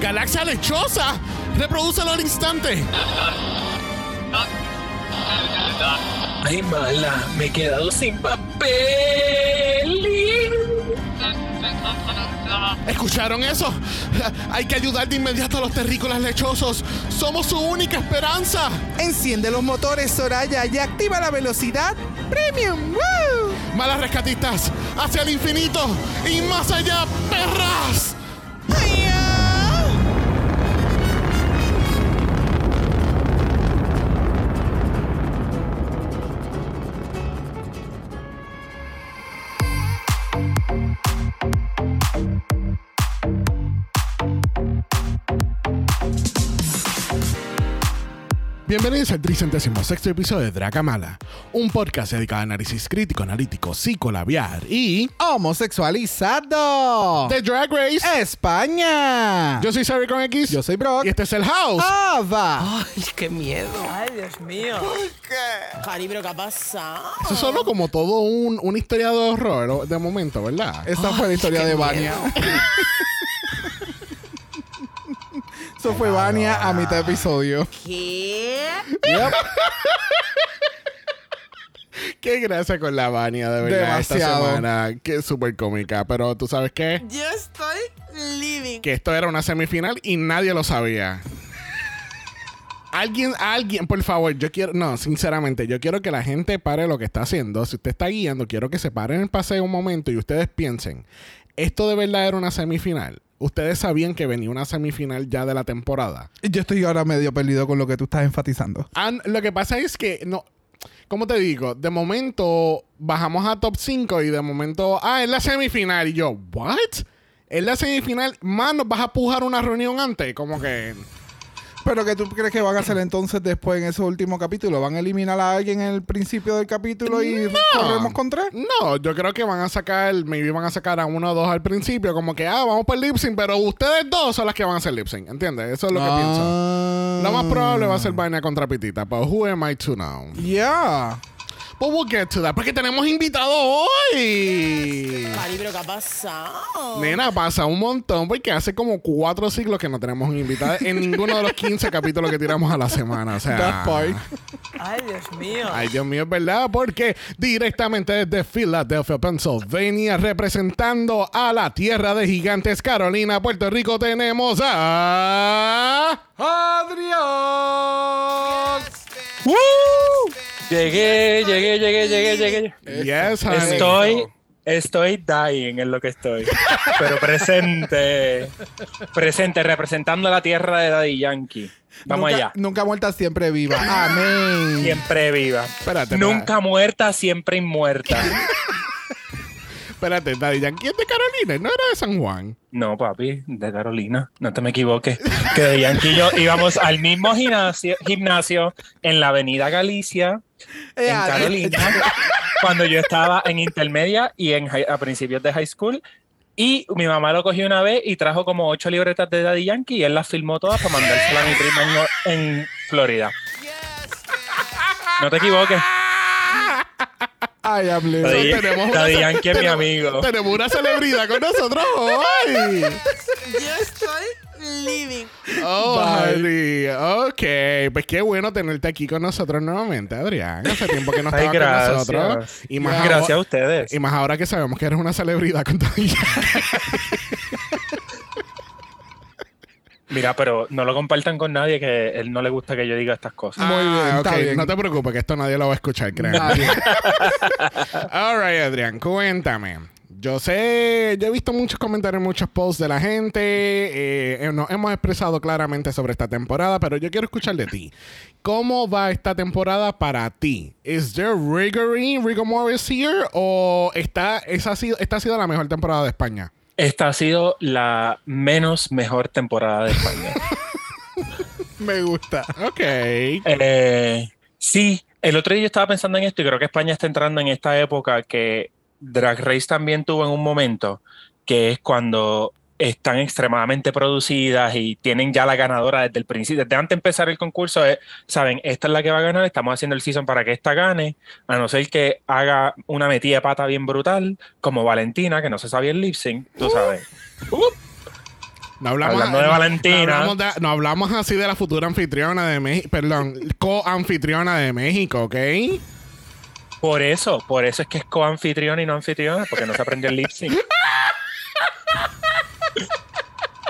galaxia lechosa. Reprodúcelo al instante. Ay, mala, me he quedado sin papel. ¿Escucharon eso? Hay que ayudar de inmediato a los terrícolas lechosos. Somos su única esperanza. Enciende los motores, Soraya, y activa la velocidad premium. ¡Woo! Malas rescatistas, hacia el infinito y más allá, perras. Bienvenidos al tricentésimo sexto episodio de Dracamala, un podcast dedicado a análisis crítico, analítico, psicolabiar y Homosexualizado. The Drag Race. España. Yo soy Sarry con X Yo soy Brock. y este es el House. Ava. Ay, qué miedo. Ay, Dios mío. Cari, pero ¿qué ha pasado? Eso es solo como todo un, una historia de horror de momento, ¿verdad? Esta fue la historia de Vania. Eso fue Vania a mitad de episodio. ¿Qué? Yep. Qué gracia con la Vania, de verdad, esta semana. Qué súper cómica. Pero tú sabes qué? Yo estoy living. Que esto era una semifinal y nadie lo sabía. Alguien, alguien, por favor, yo quiero, no, sinceramente, yo quiero que la gente pare lo que está haciendo. Si usted está guiando, quiero que se pare en el paseo un momento y ustedes piensen, ¿esto de verdad era una semifinal? ¿Ustedes sabían que venía una semifinal ya de la temporada? Yo estoy ahora medio perdido con lo que tú estás enfatizando. An- lo que pasa es que, no, ¿cómo te digo? De momento bajamos a top 5 y de momento, ah, es la semifinal. Y yo, ¿what? Es la semifinal, más nos vas a pujar una reunión antes. Como que, Pero que tú crees que van a hacer entonces después en ese último capítulo? ¿Van a eliminar a alguien en el principio del capítulo y corremos con tres? no, yo creo que van a sacar, maybe van a sacar a uno o dos al principio. Como que, ah, vamos por lip sync, pero ustedes dos son las que van a hacer lip sync. ¿Entiendes? Eso es lo que pienso. Ah. Lo más probable va a ser vaina contra Pitita, pero who am I to know? Yeah. But we'll get to that, porque tenemos invitado hoy. Cari, pero ¿qué ha pasado? Nena, pasa un montón porque hace como cuatro siglos que no tenemos un invitado en ninguno de los 15 capítulos que tiramos a la semana. O sea, That part. Ay, Dios mío. Ay, Dios mío, es verdad, porque directamente desde Philadelphia, Pennsylvania, representando a la tierra de gigantes Carolina, Puerto Rico, tenemos a. Adrián. Llegué, llegué, llegué, llegué, llegué. Yes, honey. Estoy, estoy dying en lo que estoy. Pero presente. Presente, representando la tierra de Daddy Yankee. Vamos nunca, allá. Nunca muerta, siempre viva. Amén. Siempre viva. Espérate, Nunca muerta, siempre inmuerta. Espérate, Daddy Yankee es de Carolina, no era de San Juan. No, papi, de Carolina. No te me equivoques. Que de Yankee y yo íbamos al mismo gimnasio, gimnasio en la avenida Galicia, en ah, Carolina, cuando yo estaba en intermedia y en high- a principios de high school. Y mi mamá lo cogió una vez y trajo como ocho libretas de Daddy Yankee y él las filmó todas para mandárselas a mi prima en, Florida. No te equivoques. Ay, hablé. Daddy, tenemos una- Daddy Yankee es mi amigo. Tenemos una celebridad con nosotros hoy. Yo estoy living. Oh. Ok, pues qué bueno tenerte aquí con nosotros nuevamente, Adrián. Hace tiempo que no estabas con nosotros. Y más, Gracias a ustedes. y más ahora que sabemos que eres una celebridad con tu Mira, pero no lo compartan con nadie que él no le gusta que yo diga estas cosas. Muy bien, Ah, bien. No te preocupes, que esto nadie lo va a escuchar, créeme. All right, Adrián, cuéntame. Yo sé, yo he visto muchos comentarios, muchos posts de la gente. eh, eh, nos hemos expresado claramente sobre esta temporada, pero yo quiero escuchar de ti. ¿Cómo va esta temporada para ti? ¿Is there rigory, rigor mortis here? ¿O está, esa ha sido, esta ha sido la mejor temporada de España? Esta ha sido la menos mejor temporada de España. Me gusta. Ok. Eh, sí, el otro día yo estaba pensando en esto y creo que España está entrando en esta época que Drag Race también tuvo en un momento, que es cuando están extremadamente producidas y tienen ya la ganadora desde el principio, desde antes de empezar el concurso, saben, esta es la que va a ganar, estamos haciendo el season para que esta gane, a no ser que haga una metida de pata bien brutal, como Valentina, que no se sabía el lip sync, tú sabes. No hablamos, Hablando de no- Valentina. No hablamos, de- no hablamos así de la futura anfitriona de México, perdón, co-anfitriona de México, ¿ok? Por eso, por eso es que es coanfitriona y no anfitriona, porque no se aprendió el lip sync.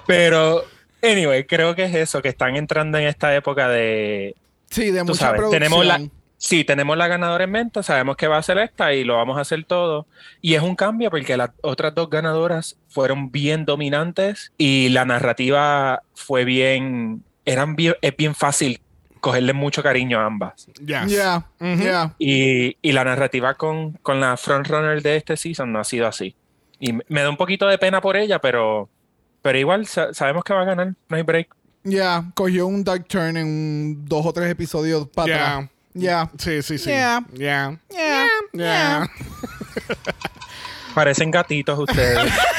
Pero, anyway, creo que es eso, que están entrando en esta época de. Sí, de mucha sabes, producción. tenemos la. Sí, tenemos la ganadora en mente, sabemos que va a ser esta y lo vamos a hacer todo. Y es un cambio porque las otras dos ganadoras fueron bien dominantes y la narrativa fue bien. Eran bien, es bien fácil cogerle mucho cariño a ambas. Yes. Ya. Y, y la narrativa con, con la frontrunner de este season no ha sido así. Y me- da un poquito de pena por ella, pero, pero igual sa- sabemos que va a ganar, no hay break. Ya, cogió un dark turn en un- dos o tres episodios para atrás. Ya. Sí, sí, sí. Yeah. Ya. Ya. Ya. Parecen gatitos ustedes.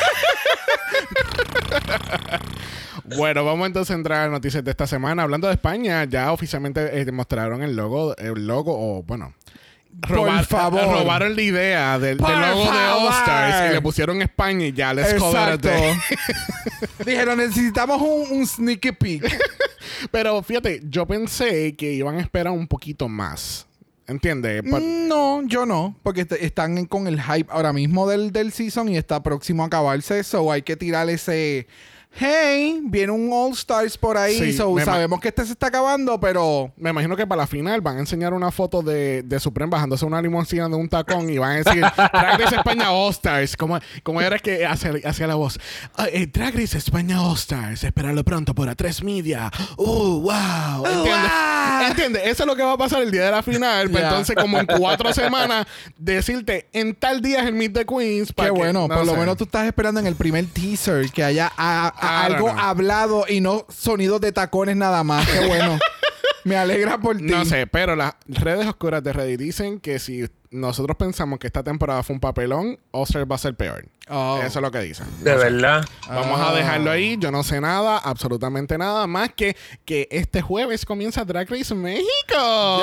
Bueno, vamos entonces a entrar a las noticias de esta semana. Hablando de España, ya oficialmente eh, mostraron el logo, el logo, o bueno. Por favor. Robaron la idea del, del logo de All. Stars y le pusieron España y ya les Exacto. Dijeron, necesitamos un, un sneaky peek. Pero fíjate, yo pensé que iban a esperar un poquito más. ¿Entiendes? Mm, No, yo no, porque est- están con el hype ahora mismo del, del season y está próximo a acabarse, so hay que tirar ese... Hey, viene un All Stars por ahí, Sí, so sabemos que este se está acabando, pero... Me imagino que para la final van a enseñar una foto de, de Supreme bajándose una limusina de un tacón y van a decir Drag Race España All Stars. Como, como era que hacia la voz. "Ah, eh, Drag Race España All Stars. Espéralo pronto por A3 Media. ¡Uh, wow! ¿Entiendes? wow. ¿Entiendes? Eso es lo que va a pasar el día de la final. Pues entonces, como en cuatro semanas, decirte en tal día es el Meet the Queens. Qué que- bueno, no por lo menos tú estás esperando en el primer teaser que haya a- a- I don't algo hablado y no sonidos de tacones nada más. Qué bueno. Me alegra por ti. No sé, pero las redes oscuras de Reddit dicen que si nosotros pensamos que esta temporada fue un papelón, Stars va a ser peor. Oh. Eso es lo que dicen. De verdad. Vamos Ah. a dejarlo ahí. Yo no sé nada, absolutamente nada más que que este jueves comienza Drag Race México.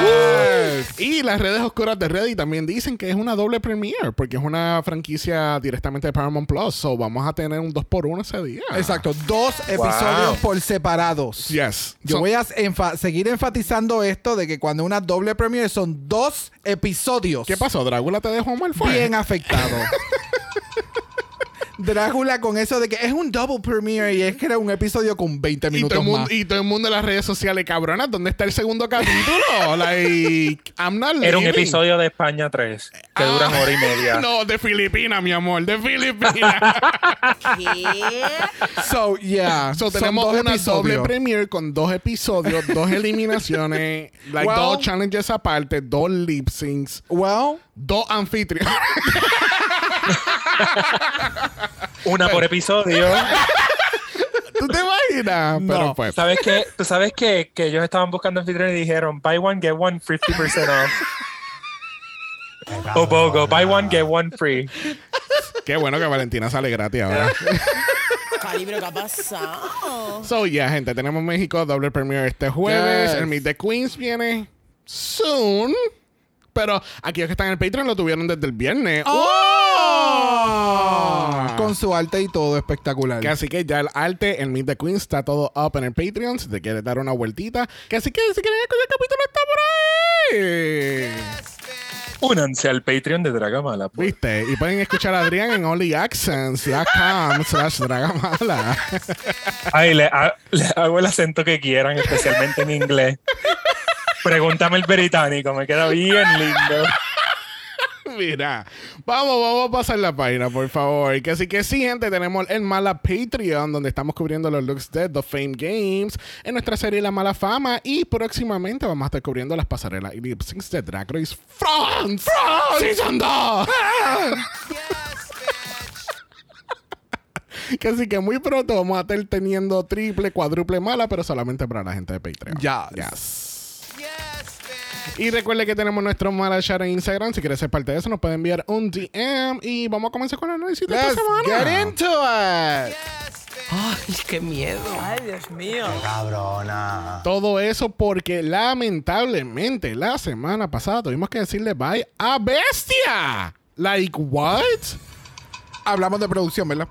Yes. Y las redes oscuras de Reddit también dicen que es una doble premiere porque es una franquicia directamente de Paramount Plus. So vamos a tener un 2x1 ese día. Exacto, dos episodios por separados. Yes. Yo So- voy a enfa- seguir enfatizando esto de que cuando una doble premiere son dos episodios ¿Qué pasó? ¿Drácula te dejó mal fue? bien afectados. Drácula con eso de que es un double premiere y es que era un episodio con 20 Y todo, minutos el mundo, más. y todo el mundo en las redes sociales, cabrona, ¿dónde está el segundo capítulo? like, I'm not Era un episodio de España 3, que duran hora y media. No, de Filipinas, mi amor, de Filipinas. ¿Qué? So, yeah. so, son tenemos dos una episodios. doble premiere con dos episodios, dos eliminaciones, like, Well- dos challenges aparte, dos lip syncs, Well, dos anfitriones. Una por episodio. ¿Tú te imaginas? No. Pero pues. ¿Sabes qué? ¿Tú sabes qué? Que ellos estaban buscando anfitriones y dijeron, buy one, get one, 50% off. O Bogo, buy one, get one free. Qué bueno que Valentina sale gratis ahora. Cari, pero ¿qué ha pasado? So, yeah, gente, tenemos México doble premiere este jueves. Yes. El Meet the Queens viene soon. Pero aquellos que están en el Patreon lo tuvieron desde el viernes. ¡Oh! Con su arte y todo espectacular. Que así que ya el arte, el Meet the Queens está todo up en el Patreon. Si te quieres dar una vueltita. Que así que si quieren escuchar el capítulo está por ahí. Únanse al Patreon de Dragamala. pues. ¿Viste? Y pueden escuchar a Adrián en onlyaccents.com slash dragamala. Ay, le, ha- le hago el acento que quieran, especialmente en inglés. Pregúntame el británico, me queda bien lindo. Mira, vamos, vamos a pasar la página, por favor. Que sí, que sí, gente, tenemos el Mala Patreon, donde estamos cubriendo los looks de The Fame Games en nuestra serie La Mala Fama. Y próximamente vamos a estar cubriendo las pasarelas y lip syncs de Drag Race France. Season 2. que así que muy pronto vamos a estar teniendo triple, cuádruple mala, pero solamente para la gente de Patreon. Yes. Y recuerde que tenemos nuestro mala chat en Instagram. Si quieres ser parte de eso, nos puede enviar un DM. Y vamos a comenzar con el análisis de esta Let's semana. get into it. Ay, qué miedo. Ay, Dios mío. Cabrona. Todo eso porque lamentablemente la semana pasada tuvimos que decirle bye a Bestia. Like what? Hablamos de producción, ¿verdad?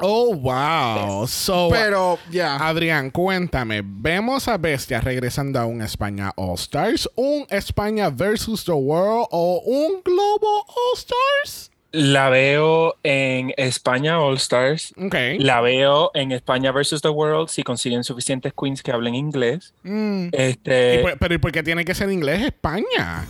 Oh, wow. So, Pero, ya. Adrián, cuéntame. Vemos a Bestia regresando a un España All Stars, un España versus the World o un Globo All Stars. La veo en España All Stars. Ok. La veo en España versus the World si consiguen suficientes queens que hablen inglés. Mm. ¿Y Este, por- pero ¿y por qué tiene que ser inglés España?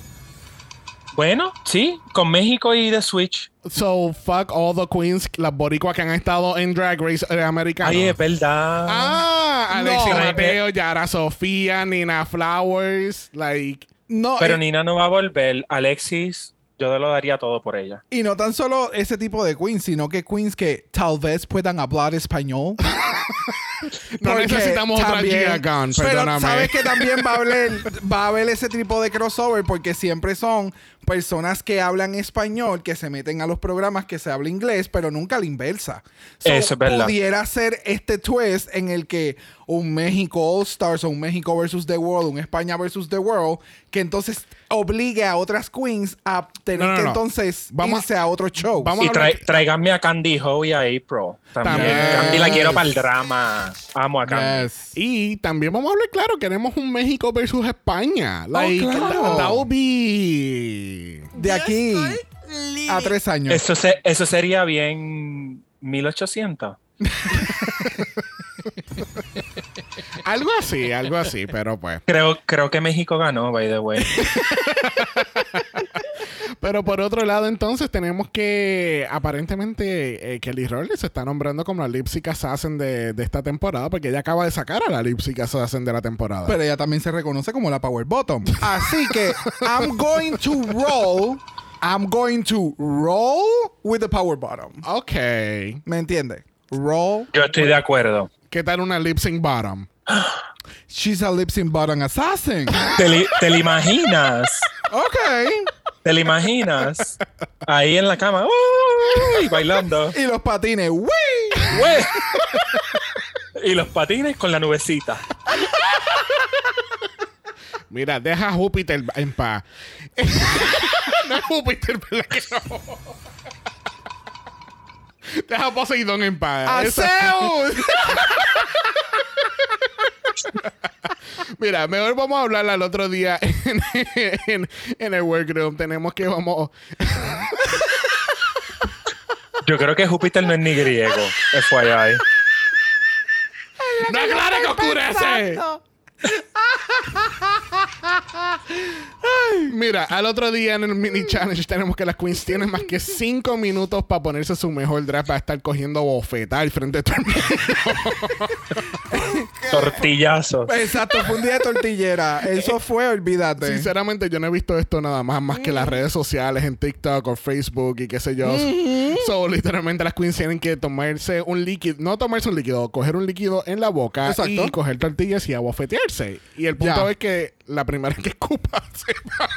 Bueno, sí, con México y The Switch. So, fuck all the queens, las boricuas que han estado en Drag Race eh, americano. Ay, es verdad. Ah, Alexis No. Mateo, Yara Sofía, Nina Flowers, like... No, Pero eh, Nina no va a volver. Alexis, yo lo daría todo por ella. y no tan solo ese tipo de queens, sino que queens que tal vez puedan hablar español. No Porque necesitamos otra también- Gia Gunn, Pero perdóname. sabes que también va a haber, va a haber ese tipo de crossover porque siempre son personas que hablan español que se meten a los programas que se habla inglés, pero nunca la inversa. So, Eso es verdad. Pudiera ser este twist en el que un México All Stars o un México versus The World, un España versus The World, que entonces obligue a otras queens a tener No, no, que no. entonces Vamos a- irse a otro show. vamos Y a tráiganme a Candy Ho y a April. También. También. Candy la quiero para el drama. Amo a Candy. Yes. Y también vamos a hablar claro, queremos un México versus España. Like, claro. that would be... De aquí a tres años. Eso, se- eso sería bien 1800. Algo así, algo así, pero pues... Creo, creo que México ganó, by the way. Pero por otro lado, entonces tenemos que aparentemente eh, Kelly Rowland se está nombrando como la Lipsic Assassin de, de esta temporada porque ella acaba de sacar a la Lipsic Assassin de la temporada. Pero ella también se reconoce como la Power Bottom. Así que I'm going to roll. I'm going to roll with the Power Bottom. ok. ¿Me entiende? Roll. Yo estoy de acuerdo. ¿Qué tal una Lip Sync Bottom? She's a lip sync bottom assassin. ¿Te, li- te la imaginas? Ok. ¿Te la imaginas? Ahí en la cama. ¡uy! bailando. Y los patines. ¡Wii! ¡Güey! Y los patines con la nubecita. Mira, deja a Júpiter en paz. no es Júpiter, ¿verdad que no? Deja a Poseidón en paz. ¡A Zeus! Mira, mejor vamos a hablar al otro día en, en- en el workroom. Tenemos que vamos. Yo creo que Júpiter no es ni griego. FYI. ¡No aclare que oscurece! Mira, al otro día en el mini challenge tenemos que las queens tienen más que 5 minutos para ponerse su mejor draft para estar cogiendo bofetada al frente de todo el mundo. Tortillazos. Exacto, fue un día de tortillera. Eso fue, olvídate. Sinceramente, yo no he visto esto nada más más que las redes sociales, en TikTok o Facebook y qué sé yo. So, literalmente las queens tienen que tomarse un líquido, no tomarse un líquido, coger un líquido en la boca Exacto. y coger tortillas y abofetearse. Y el punto Ya. es que la primera que escupa se va.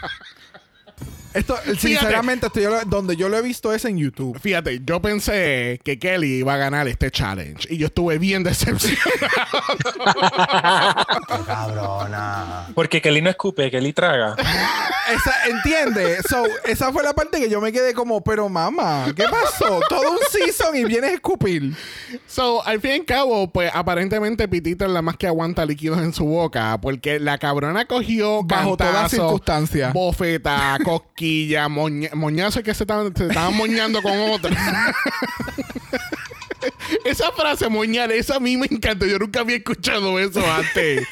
Esto, sinceramente, esto yo lo- donde yo lo he visto es en YouTube. Fíjate, yo pensé que Kelly iba a ganar este challenge y yo estuve bien decepcionado. Qué cabrona. Porque Kelly no escupe, Kelly traga. Esa, ¿Entiende? So, esa fue la parte que yo me quedé como, pero mamá, ¿qué pasó? Todo un season y vienes a escupir. So, al fin y al cabo, pues aparentemente Pitita es la más que aguanta líquidos en su boca porque la cabrona cogió Bajo todas circunstancias. bofeta, quilla, moña- moñazo es que se estaban, se estaban moñando con otro. Esa frase moñar, esa a mí me encanta. Yo nunca había escuchado eso antes.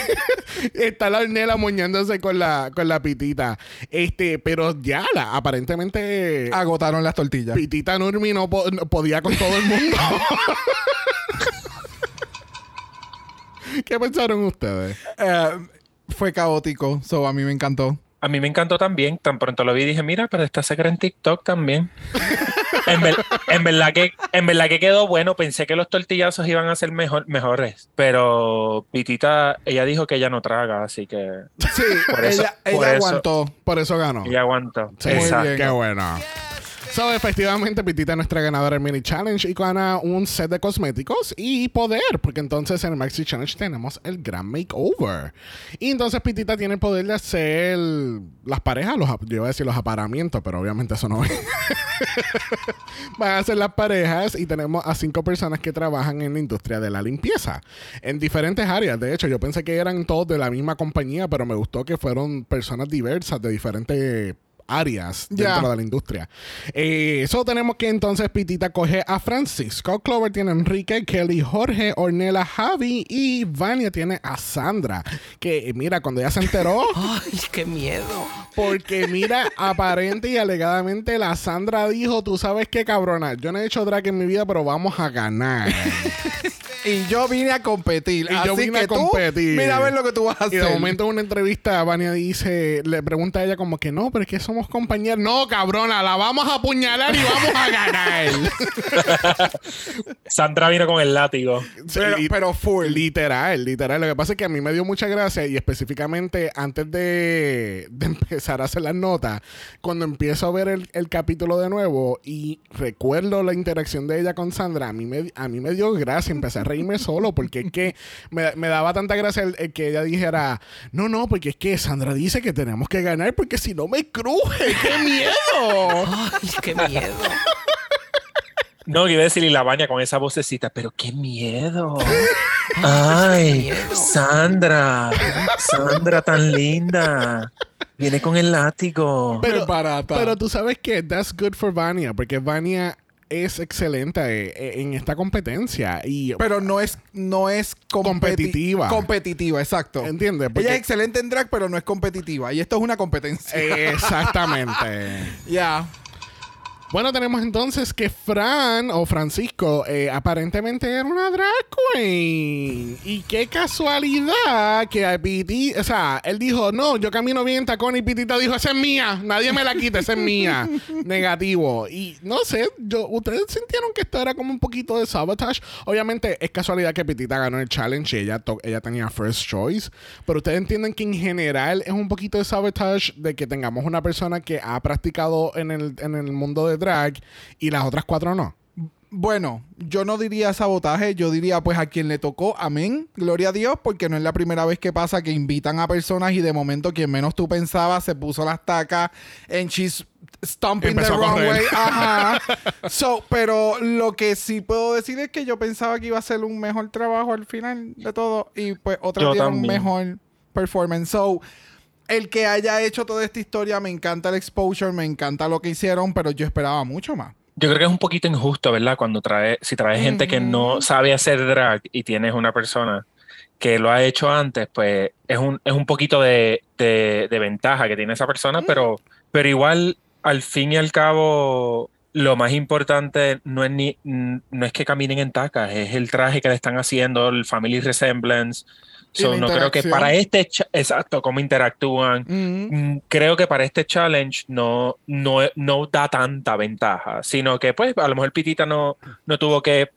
Está la hornela moñándose con la, con la pitita. Este, pero ya, la, aparentemente. Agotaron las tortillas. Pitita Nurmi no, po- no podía con todo el mundo. ¿Qué pensaron ustedes? Eh, fue caótico, so a mí me encantó. A mí me encantó también. Tan pronto lo vi dije, mira, pero esta se cree en TikTok también. en, ver- en verdad que, en verdad que quedó bueno. Pensé que los tortillazos iban a ser mejor, mejores. Pero Pitita, ella dijo que ella no traga, así que Sí, Por eso- ella, por ella eso- aguantó. Por eso ganó. ella aguantó. Sí, Exacto. qué bueno. So, efectivamente, Pitita es nuestra ganadora del mini challenge y gana un set de cosméticos y poder, porque entonces en el Maxi Challenge tenemos el gran makeover. Y entonces Pitita tiene el poder de hacer las parejas, los, yo iba a decir los aparamientos, pero obviamente eso no es. Van a hacer las parejas y tenemos a cinco personas que trabajan en la industria de la limpieza en diferentes áreas. De hecho, yo pensé que eran todos de la misma compañía, pero me gustó que fueron personas diversas de diferentes áreas dentro de la industria. Eh, eso tenemos que entonces Pitita coge a Francisco, Clover tiene a Enrique, Kelly, Jorge, Ornella, Javi y Vania tiene a Sandra. Que eh, mira, cuando ella se enteró, Ay, qué miedo. porque mira, aparente y alegadamente la Sandra dijo, tú sabes qué cabrona, yo no he hecho drag en mi vida, pero vamos a ganar. Y yo vine a competir. Y yo así vine que a competir. Tú, mira a ver lo que tú vas a Y hacer. de momento en una entrevista, Vania dice, le pregunta a ella como que no, pero es que somos compañeros. No, cabrona, la vamos a apuñalar y vamos a ganar. Sandra vino con el látigo. pero, Sí, pero full. Literal, literal. Lo que pasa es que a mí me dio mucha gracia y específicamente antes de, de empezar a hacer las notas, cuando empiezo a ver el, el capítulo de nuevo y recuerdo la interacción de ella con Sandra, a mí me, a mí me dio gracia, empecé a reírme solo porque es que me, me daba tanta gracia el, el que ella dijera, no, no, porque es que Sandra dice que tenemos que ganar porque si no me cruje, qué miedo. Ay, qué miedo. No, iba a decir y la baña con esa vocecita, pero qué miedo. Ay. Sandra, Sandra tan linda. Viene con el látigo. Pero, barata. Pero tú sabes que that's good for Vania, porque Vania es excelente eh, eh, en esta competencia y Pero no es, no es competi- Competitiva. Competitiva, exacto. ¿Entiendes? Porque- Ella es excelente en drag, pero no es competitiva. Y esto es una competencia. Exactamente. Ya. Bueno, tenemos entonces que Fran o Francisco eh, aparentemente era una drag queen. Y qué casualidad que a Piti, o sea, él dijo, no, yo camino bien en tacón y Pitita dijo, esa es mía, nadie me la quita, esa es mía. Negativo. Y no sé, yo, ustedes sintieron que esto era como un poquito de sabotage. Obviamente es casualidad que Pitita ganó el challenge y ella, ella tenía first choice. Pero ustedes entienden que en general es un poquito de sabotage de que tengamos una persona que ha practicado en el, en el mundo de drag y las otras cuatro no. Bueno, yo no diría sabotaje, yo diría pues a quien le tocó, amén, gloria a Dios, porque no es la primera vez que pasa que invitan a personas y de momento quien menos tú pensabas se puso las tacas en she's stomping the wrong way. Ajá. So, pero lo que sí puedo decir es que yo pensaba que iba a ser un mejor trabajo al final de todo y pues Yo dieron también. mejor performance. So, el que haya hecho toda esta historia, me encanta el exposure, me encanta lo que hicieron, pero yo esperaba mucho más. Yo creo que es un poquito injusto, ¿verdad? Cuando trae, si traes gente que no sabe hacer drag y tienes una persona que lo ha hecho antes, pues es un, es un poquito de, de- de ventaja que tiene esa persona, pero, pero igual, al fin y al cabo, lo más importante no es, ni, no es que caminen en tacas, es el traje que le están haciendo, el family resemblance. So, no creo que para este, exacto, cómo interactúan. Mm. Creo que para este challenge no, no, no da tanta ventaja, sino que pues a lo mejor Pitita no, no tuvo que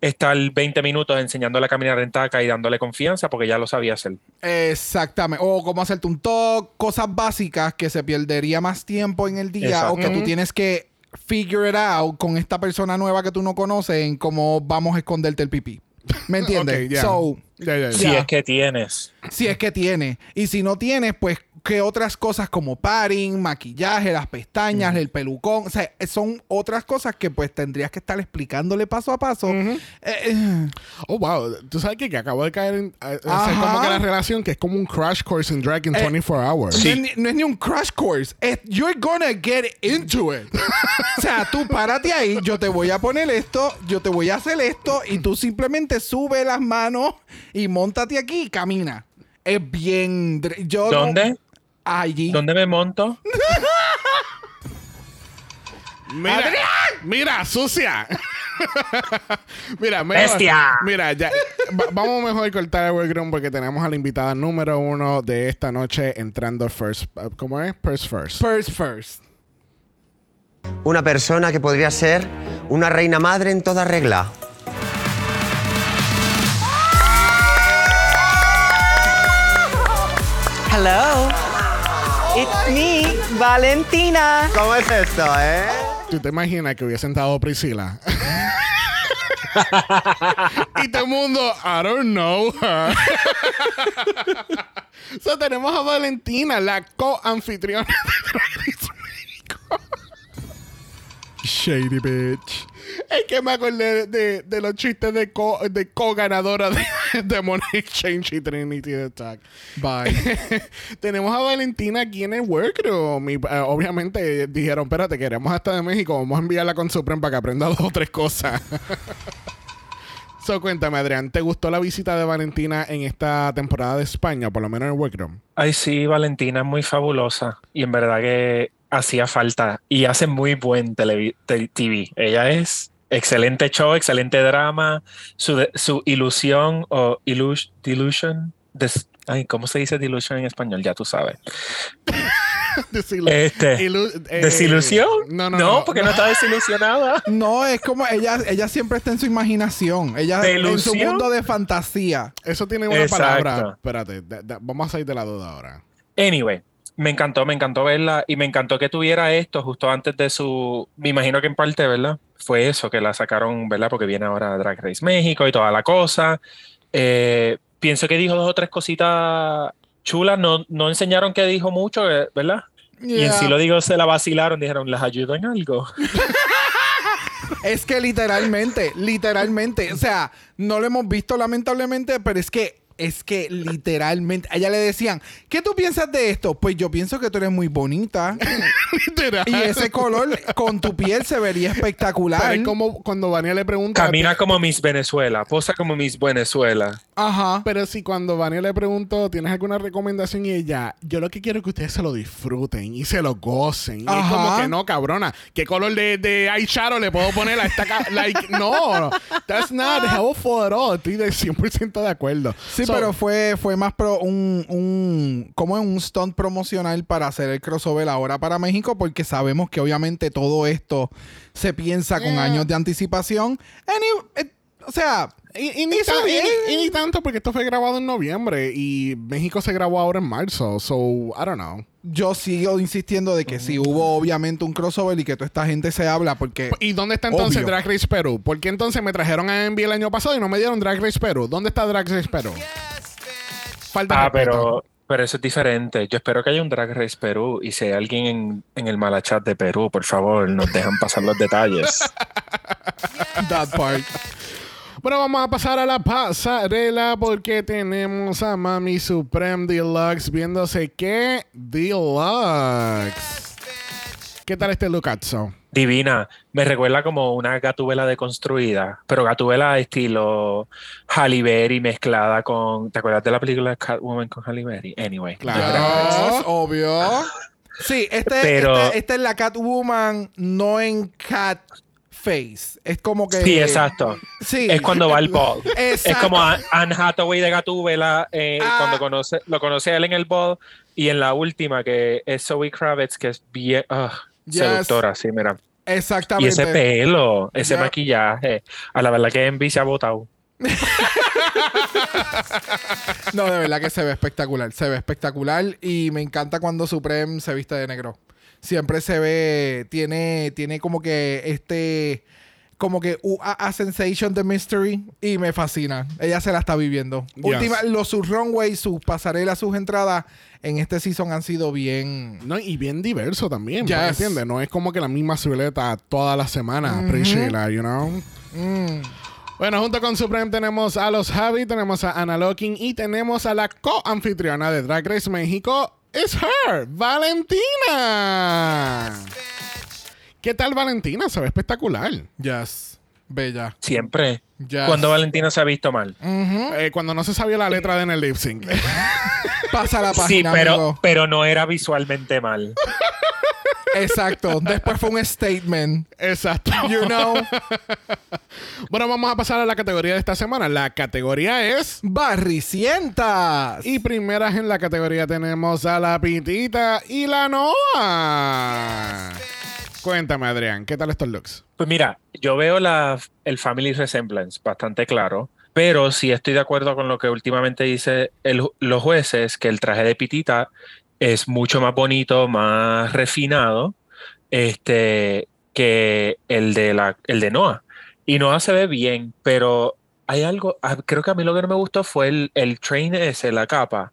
estar 20 minutos enseñándole a caminar en taca y dándole confianza porque ya lo sabía hacer. Exactamente. O cómo hacerte un talk, cosas básicas que se perdería más tiempo en el día Exacto. o que tú tienes que figure it out con esta persona nueva que tú no conoces en cómo vamos a esconderte el pipí. ¿Me entiendes? Ok, ya. So. Si Ya. es que tienes. si es que tienes. Y si no tienes, pues que otras cosas como padding, maquillaje, las pestañas, el pelucón. O sea, son otras cosas que pues tendrías que estar explicándole paso a paso. Eh, eh, Oh, wow. Tú sabes que, que acabo de caer en. a- a hacer Ajá. como que la relación que es como un crash course in drag in Eh, 24 hours. no, es ni, no es ni un crash course. Es, you're gonna get into it. o sea, tú párate ahí, yo te voy a poner esto, yo te voy a hacer esto y tú simplemente sube las manos y montate aquí y camina. Es bien... Yo no- ¿Dónde? Allí. ¿Dónde me monto? Mira, mira, sucia. mira, mejor- Bestia. Mira, ya, va- vamos mejor a cortar el workroom porque tenemos a la invitada número uno de esta noche entrando first. uh, ¿Cómo es? First first. First, first. Una persona que podría ser una reina madre en toda regla. Hello. It's me, Valentina. ¿Cómo es esto, eh? ¿Tú te imaginas que hubiese sentado Priscila? y todo el mundo, I don't know her. so, tenemos a Valentina, la co-anfitriona de Drag Race México. Shady bitch. Es que me acordé de, de los chistes de co, de co-ganadora de, de Money Exchange y Trinity the Attack. Bye. Tenemos a Valentina aquí en el workroom. Y, eh, obviamente dijeron, espérate, queremos hasta de México. Vamos a enviarla con Supreme para que aprenda dos o tres cosas. so, cuéntame, Adrián, ¿te gustó la visita de Valentina en esta temporada de España, por lo menos en el workroom? Ay, sí, Valentina es muy fabulosa y en verdad que hacía falta y hace muy buen TV. Ella es excelente show, excelente drama, su, su ilusión o ilus- delusion, des- ay, ¿cómo se dice delusion en español? Ya tú sabes. Desilu- Este, ilu- eh, ¿Desilusión? No, no, no. porque no, está desilusionada. No, es como ella, ella siempre está en su imaginación. Ella en su ¿Delusión? mundo de fantasía. Eso tiene una Exacto. palabra. Espérate, da- da- vamos a salir de la duda ahora. Anyway, me encantó, me encantó verla y me encantó que tuviera esto justo antes de su, me imagino que en parte, ¿verdad? Fue eso que la sacaron, ¿verdad? Porque viene ahora Drag Race México y toda la cosa. Eh, pienso que dijo dos o tres cositas chulas, no, no enseñaron que dijo mucho, eh, ¿verdad? Y en sí lo digo, se la vacilaron, dijeron, ¿les ayudo en algo? Es que literalmente, literalmente, o sea, no lo hemos visto lamentablemente, pero es que, es que literalmente, a ella le decían, ¿qué tú piensas de esto? Pues yo pienso que tú eres muy bonita Literal. y ese color con tu piel se vería espectacular. Pero es como cuando Vania le pregunta. Camina como Miss Venezuela, posa como Miss Venezuela. Ajá. Pero si cuando Vania le preguntó, ¿tienes alguna recomendación? Y ella, yo lo que quiero es que ustedes se lo disfruten y se lo gocen. Y es como que no, cabrona. ¿Qué color de, de eyeshadow le puedo poner a esta like, no, that's not helpful at all. Estoy de 100% de acuerdo. Sí, So, pero fue, fue más pro un, un como un stunt promocional para hacer el crossover ahora para México, porque sabemos que obviamente todo esto se piensa con años de anticipación. Any- eh, o sea, Y, y ni Hizo tan- y- bien. y ni tanto porque esto fue grabado en noviembre y México se grabó ahora en marzo. So, I don't know. yo sigo insistiendo de que sí hubo obviamente un crossover y que toda esta gente se habla porque ¿Y dónde está entonces Obvio. Drag Race Perú? ¿Por qué entonces me trajeron a Envy el año pasado y no me dieron Drag Race Perú? ¿Dónde está Drag Race Perú? Falta Ah, respeto. pero, pero eso es diferente. Yo espero que haya un Drag Race Perú y si hay alguien en, en el Malachat de Perú, por favor, nos dejan pasar los detalles. that part. Bueno, vamos a pasar a la pasarela porque tenemos a Mami Supreme Deluxe viéndose que Deluxe. ¿Qué tal este lookazo? Divina. Me recuerda como una gatubela deconstruida, pero gatubela estilo Halle Berry mezclada con... ¿Te acuerdas de la película Catwoman con Halle Berry? Anyway. Claro. Obvio. Sí, este, Pero- este- esta es la Catwoman, no en cat face. Es como que. Sí, exacto. Sí. Es cuando va al ball. Es como Anne Hathaway de Gatúbela eh, Ah. cuando conoce, lo conoce a él en el ball y en la última que es Zoe Kravitz que es bien ah, Yes. seductora, sí, mira. Y Exactamente. ese pelo, ese maquillaje, a la verdad que Envy se ha botado. No, de verdad que se ve espectacular. Se ve espectacular y me encanta cuando Supreme se viste de negro. Siempre se ve, tiene, tiene como que este como que uh, a, sensation de mystery y me fascina. Ella se la está viviendo. Yes. Última, los sus runways, sus pasarelas, sus entradas en este season han sido bien. No, y bien diverso también, Yes. porque, ¿entiendes? No es como que la misma silueta todas las semanas. Appreciate that, you know? Mm. Bueno, junto con Supreme tenemos a los Javi, tenemos a Ana Locking y tenemos a la co-anfitriona de Drag Race México. It's her, Valentina. ¿Qué tal Valentina? Se ve espectacular. Yes. Bella. Siempre. Yes. Cuando Valentina se ha visto mal. Eh, cuando no se sabía la letra de en el lip sync. Pasa la Sí, página, pero, amigo. pero no era visualmente mal. Exacto. Después fue un statement. Exacto. You know. Bueno, vamos a pasar a la categoría de esta semana. La categoría es... Barricientas. Y primeras en la categoría tenemos a la Pitita y la Noah. Cuéntame, Adrián, ¿qué tal estos looks? Pues mira, yo veo la, el Family Resemblance bastante claro, pero sí estoy de acuerdo con lo que últimamente dice el- los jueces, que el traje de Pitita es mucho más bonito, más refinado, este, que el de la, el de Noah. Y Noah se ve bien, pero hay algo, ah, creo que a mí lo que no me gustó fue el, el train ese, la capa,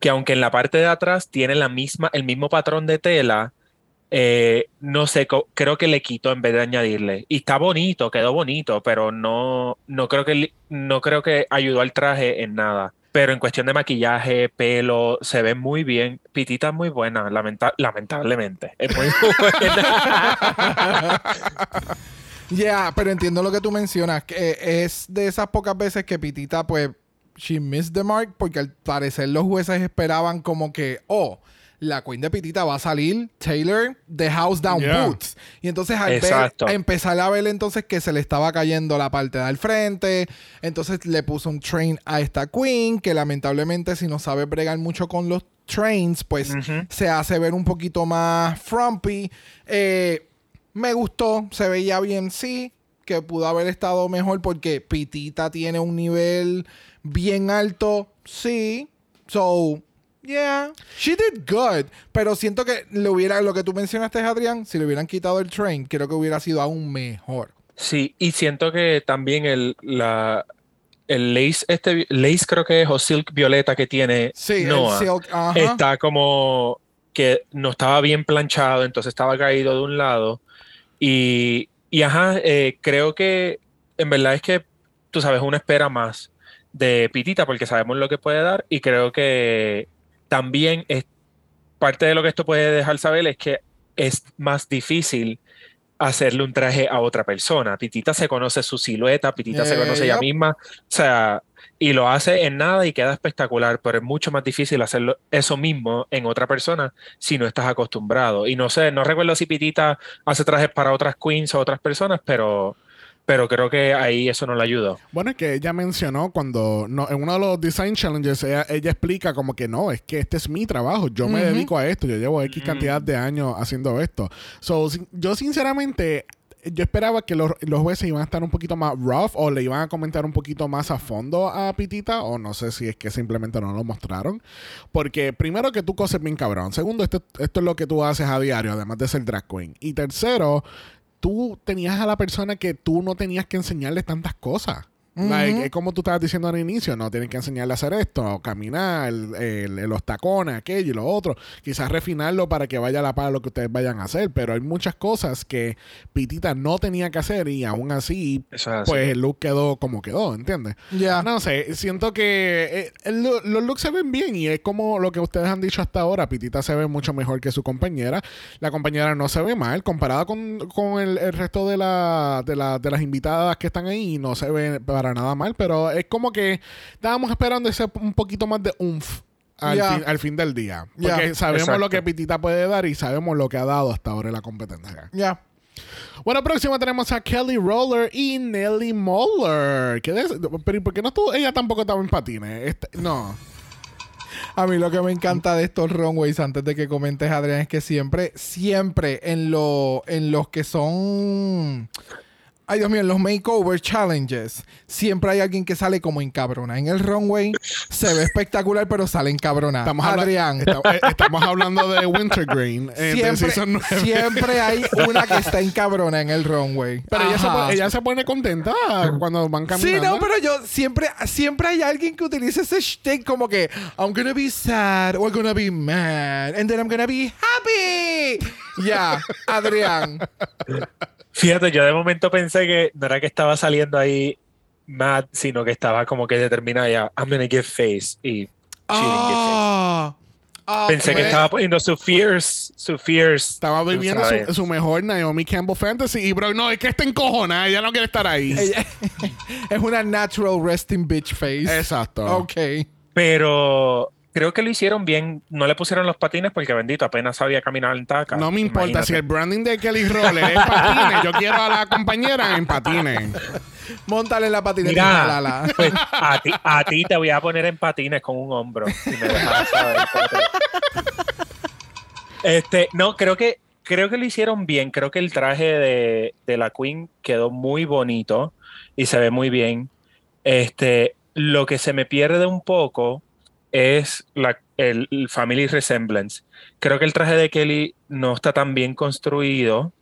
que aunque en la parte de atrás tiene la misma, el mismo patrón de tela, eh, no sé, creo que le quito en vez de añadirle. Y está bonito, quedó bonito, pero no, no creo que no creo que ayudó al traje en nada. Pero en cuestión de maquillaje, pelo, se ve muy bien. Pitita es muy buena, lamenta- lamentablemente. Es muy buena. Yeah, pero entiendo lo que tú mencionas. Que es de esas pocas veces que Pitita, pues, she missed the mark, porque al parecer los jueces esperaban como que, oh, la queen de Pitita va a salir, Taylor, The House Down Yeah. Boots. Y entonces al ver, a empezar a ver entonces que se le estaba cayendo la parte del frente, entonces le puso un train a esta queen, que lamentablemente si no sabe bregar mucho con los trains, pues se hace ver un poquito más frumpy. Eh, me gustó, se veía bien, sí, que pudo haber estado mejor porque Pitita tiene un nivel bien alto, sí. So, yeah, she did good. Pero siento que le hubiera, lo que tú mencionaste, Adrián, si le hubieran quitado el train, creo que hubiera sido aún mejor. Sí, y siento que también el, la, el lace, este lace creo que es o silk violeta que tiene Sí, Noah, silk, está como que no estaba bien planchado, entonces estaba caído de un lado. Y, y ajá, eh, creo que en verdad es que, tú sabes, uno espera más de Pitita porque sabemos lo que puede dar y creo que también es parte de lo que esto puede dejar saber es que es más difícil hacerle un traje a otra persona. Pitita se conoce su silueta, Pitita se conoce ella misma, o sea, y lo hace en nada y queda espectacular, pero es mucho más difícil hacerlo eso mismo en otra persona si no estás acostumbrado. Y no sé, no recuerdo si Pitita hace trajes para otras queens o otras personas, pero, pero creo que ahí eso no le ayudó. Bueno, es que ella mencionó cuando no, en uno de los design challenges ella, ella explica como que no, es que este es mi trabajo, yo me dedico a esto, yo llevo X cantidad de años haciendo esto. So, yo sinceramente yo esperaba que los, los jueces iban a estar un poquito más rough o le iban a comentar un poquito más a fondo a Pitita o no sé si es que simplemente no lo mostraron. Porque primero que tú coses bien cabrón. Segundo, esto, esto es lo que tú haces a diario, además de ser drag queen. Y tercero, tú tenías a la persona que tú no tenías que enseñarle tantas cosas. Like, es como tú estabas diciendo al inicio, no tienes que enseñarle a hacer esto, caminar, el- el- los tacones, aquello y lo otro. Quizás refinarlo para que vaya a la par lo que ustedes vayan a hacer, pero hay muchas cosas que Pitita no tenía que hacer y aún así, es así. pues el look quedó como quedó, ¿entiendes? Ya. No sé, siento que eh, el lo- los looks se ven bien y es como lo que ustedes han dicho hasta ahora. Pitita se ve mucho mejor que su compañera. La compañera no se ve mal comparada con, con el, el resto de, la, de, la- de las invitadas que están ahí. No se ve para nada mal, pero es como que estábamos esperando ese un poquito más de umf. Al, fin, al fin del día. Porque sabemos Exacto. lo que Pitita puede dar y sabemos lo que ha dado hasta ahora en la competencia. Ya. Bueno, próximo tenemos a Kelly Roller y Nelly Moller. ¿Qué de- pero ¿y por qué no estuvo? Ella tampoco estaba en patines. Este- no. A mí lo que me encanta de estos runways, antes de que comentes, Adrián, es que siempre, siempre en, lo, en los que son Ay, Dios mío, en los makeover challenges siempre hay alguien que sale como encabrona. En el runway se ve espectacular, pero sale encabrona. Estamos, habla- Adrián. eh, estamos hablando de Wintergreen. eh, Siempre, siempre hay una que está encabrona en el runway. Pero ella se, ella se pone contenta cuando van Sí, caminando. no, pero yo siempre, siempre hay alguien que utiliza ese shtick como que I'm gonna be sad or gonna be mad and then I'm gonna be happy. Ya, Adrián. Fíjate, yo de momento pensé que no era que estaba saliendo ahí mad, sino que estaba como que determinada ya, I'm gonna give face y she didn't give face. Ah, ah, Pensé que pues, estaba poniendo su fears, su fears. Estaba viviendo su, su mejor Naomi Campbell Fantasy. Y bro, no, es que está encojona. Ella no quiere estar ahí. es una natural resting bitch face. Exacto. Ok. Pero creo que lo hicieron bien. No le pusieron los patines porque bendito, apenas sabía caminar en taca. No me importa Imagínate. si el branding de Kelly Roller es patines. Yo quiero a la compañera en patines. Móntale la patineta jálala. pues, a, ti, a ti te voy a poner en patines con un hombro. Si me dejas saber, espérate. Este, no, creo que, creo que lo hicieron bien. Creo que el traje de, de la Queen quedó muy bonito y se ve muy bien. Este, lo que se me pierde un poco es la, el, el Family Resemblance. Creo que el traje de Kelly no está tan bien construido,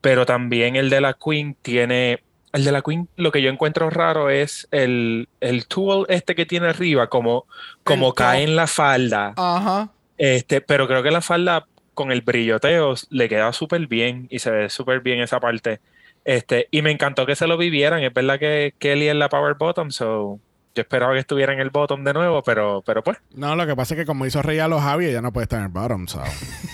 pero también el de la Queen tiene. El de la Queen, lo que yo encuentro raro es el, el tool este que tiene arriba, como, como El cae top. en la falda. Ajá. Este, pero creo que la falda con el brilloteo le queda súper bien y se ve súper bien esa parte. Este, y me encantó que se lo vivieran. Es verdad que Kelly es la power bottom, so yo esperaba que estuviera en el bottom de nuevo, pero, pero pues, No, lo que pasa es que como hizo Rey a los Javi, ella no puede estar en el bottom. So.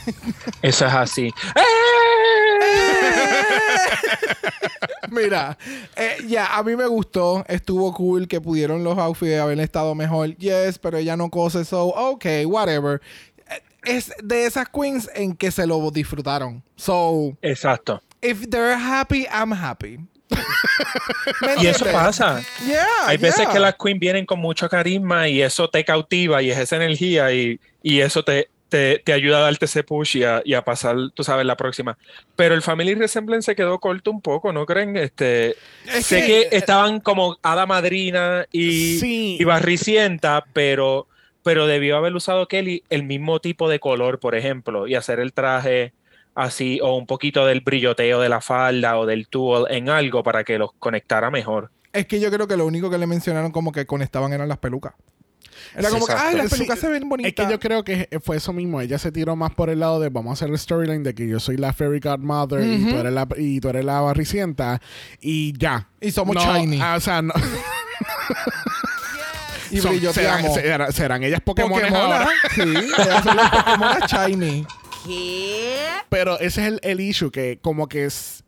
eso es así. Mira, eh, ya, a mí me gustó. Estuvo cool que pudieron los outfits haber estado mejor. Yes, pero ella no cose, so, ok, whatever. Eh, Es de esas queens en que se lo disfrutaron. So, Exacto. if they're happy, I'm happy. ¿Me Y eso pasa. Yeah, Hay veces yeah. que las queens vienen con mucho carisma y eso te cautiva y es esa energía y, y eso te, te, te ayuda a darte ese push y a, y a pasar, tú sabes, la próxima. Pero el Family Resemblance se quedó corto un poco, ¿no creen? Este, Es sé que- que, estaban como hada madrina y, Sí. y barricienta, pero, pero debió haber usado Kelly el mismo tipo de color, por ejemplo, y hacer el traje así o un poquito del brilloteo de la falda o del tool en algo para que los conectara mejor. Es que yo creo que lo único que le mencionaron como que conectaban eran las pelucas. Era Sí, como que, ay, las Sí, pelucas se ven bonitas. Es que yo creo que fue eso mismo. Ella se tiró más por el lado de vamos a hacer el storyline de que yo soy la fairy godmother y, tú eres la, y tú eres la barricienta y ya. Y somos No, shiny. ah, o sea, no. y son- serán, brilloteamos. serán, serán ellas Pokémon Pokémon, ahora. sí, ellas son las Pokémon shiny. ¿Qué? Pero ese es el, el issue, que como que es-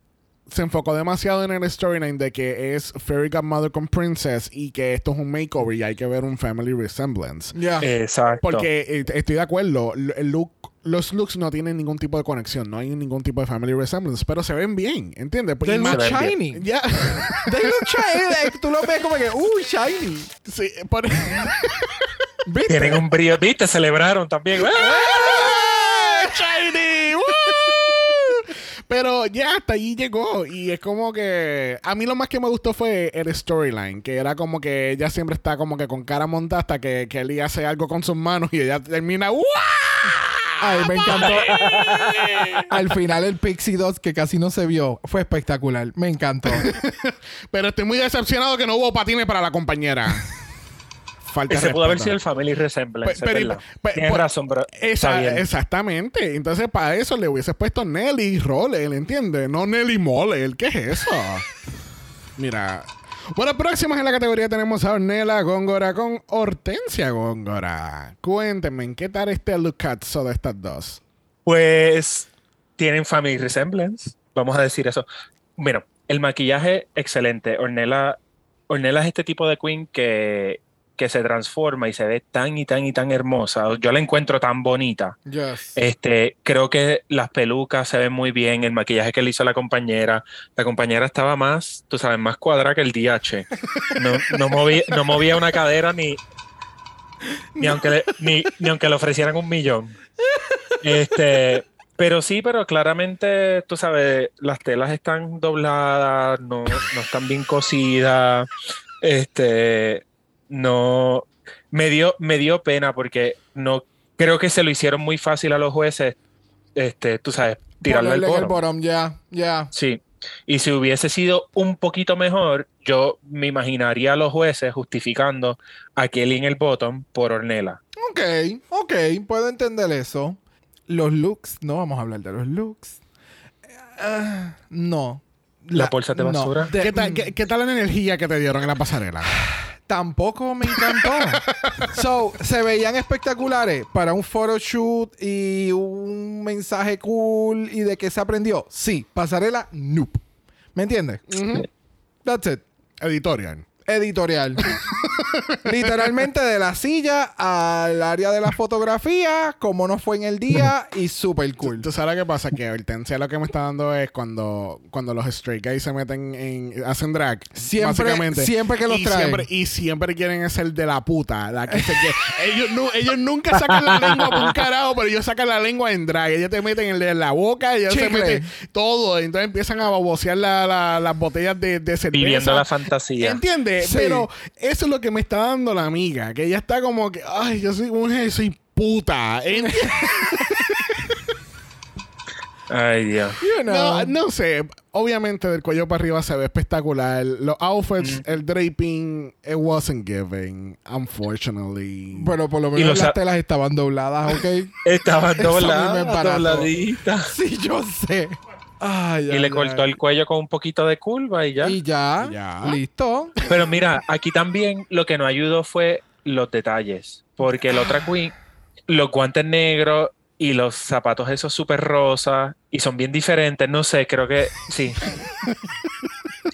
se enfocó demasiado en el storyline de que es Fairy Godmother con Princess y que esto es un makeover y hay que ver un family resemblance. Ya. Exacto. Porque eh, estoy de acuerdo, el look, los looks no tienen ningún tipo de conexión, no hay ningún tipo de family resemblance, pero se ven bien, ¿entiendes? Porque They más- look shiny. ya, They look shiny. Tú lo ves como que, uy, shiny. sí, por- ¿Viste? Tienen un brillo, viste, celebraron también. ¡Ah! Shiny, ¡Woo! Pero ya hasta allí llegó y es como que a mí lo más que me gustó fue el storyline, que era como que ella siempre está como que con cara montada hasta que Kelly hace algo con sus manos y ella termina ¡Wow! Ay, me encantó. Al final el Pixie 2, que casi no se vio, fue espectacular. Me encantó. Pero estoy muy decepcionado que no hubo patines para la compañera. Falta Ese pudo haber sido el Family Resemblance. Pe- pero- Tienes razón, pero Esa- exactamente. Entonces, para eso le hubieses puesto Nelly Roller, ¿entiendes? No Nelly Moller. ¿Qué es eso? Mira. Bueno, próximos en la categoría tenemos a Ornella Góngora con Hortensia Góngora. Cuéntenme, ¿en qué tal este lookatzo de estas dos? Pues tienen Family Resemblance, vamos a decir eso. Bueno, el maquillaje excelente. Ornella, Ornella es este tipo de queen que, que se transforma y se ve tan y tan y tan hermosa. Yo la encuentro tan bonita. Yes. Este, creo que las pelucas se ven muy bien, el maquillaje que le hizo la compañera. La compañera estaba más, tú sabes, más cuadrada que el DH. No, no, movía, no movía una cadera ni, ni, aunque le, ni, ni aunque le ofrecieran un millón. Este, Pero sí, pero claramente, tú sabes, las telas están dobladas, no, no están bien cosidas. Este, no, me dio, me dio pena porque no creo que se lo hicieron muy fácil a los jueces, este, tú sabes, tirarle el el bottom. ya, ya. Sí. Y si hubiese sido un poquito mejor, yo me imaginaría a los jueces justificando a Kelly en el bottom por Ornella. Ok, ok, puedo entender eso. Los looks, no vamos a hablar de los looks. Ah, no. ¿La bolsa de no. basura? De- ¿Qué, tal, qué, qué tal la energía que te dieron en la pasarela? Tampoco me encantó. so, se veían espectaculares para un photoshoot y un mensaje cool y de qué se aprendió. Sí, pasarela, nope. ¿Me entiendes? That's it. Editorial. Editorial. Literalmente de la silla al área de la fotografía, como no fue en el día y super cool. ¿Tú sabes lo que pasa? Que Hortensia lo que me está dando es cuando, cuando los straight guys se meten en... hacen drag. Siempre- básicamente. siempre que los y traen. Siempre, y siempre quieren ser de la puta. La que se que- ellos, ellos nunca sacan la lengua por un carajo, pero ellos sacan la lengua en drag. Ellos te meten el de la boca, ellos se Chicle. meten todo. Entonces empiezan a babosear la- la- las botellas de, de cerveza. Viviendo la fantasía. ¿Entiendes? Sí. Pero eso es lo que me está dando la amiga. Que ella está como que, ay, yo soy mujer, soy puta. Ay, Dios. You know. No, no sé. Obviamente del cuello para arriba se ve espectacular. Los outfits, el draping, it wasn't giving, unfortunately. Bueno, por lo Y menos las telas estaban dobladas, ¿ok? Estaba Eso a mí me doblada, embarazó. dobladita. sí, yo sé. Ay, Y ay, le ay. cortó el cuello con un poquito de curva y ya. Y ya, Ya. listo. Pero mira, aquí también lo que nos ayudó fue los detalles. Porque el otra queen, los guantes negros y los zapatos esos súper rosas y son bien diferentes. No sé, creo que sí.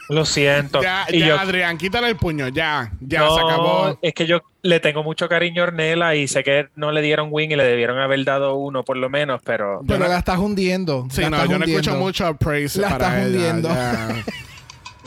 Lo siento. ya, Y ya, yo- Adrián, quítale el puño. Ya, ya, no, se acabó. Es que yo le tengo mucho cariño a Ornella y sé que no le dieron win y le debieron haber dado uno por lo menos, pero Pero no- la estás hundiendo. Sí, la no, yo no escucho mucho praise La para estás ella, hundiendo. ya.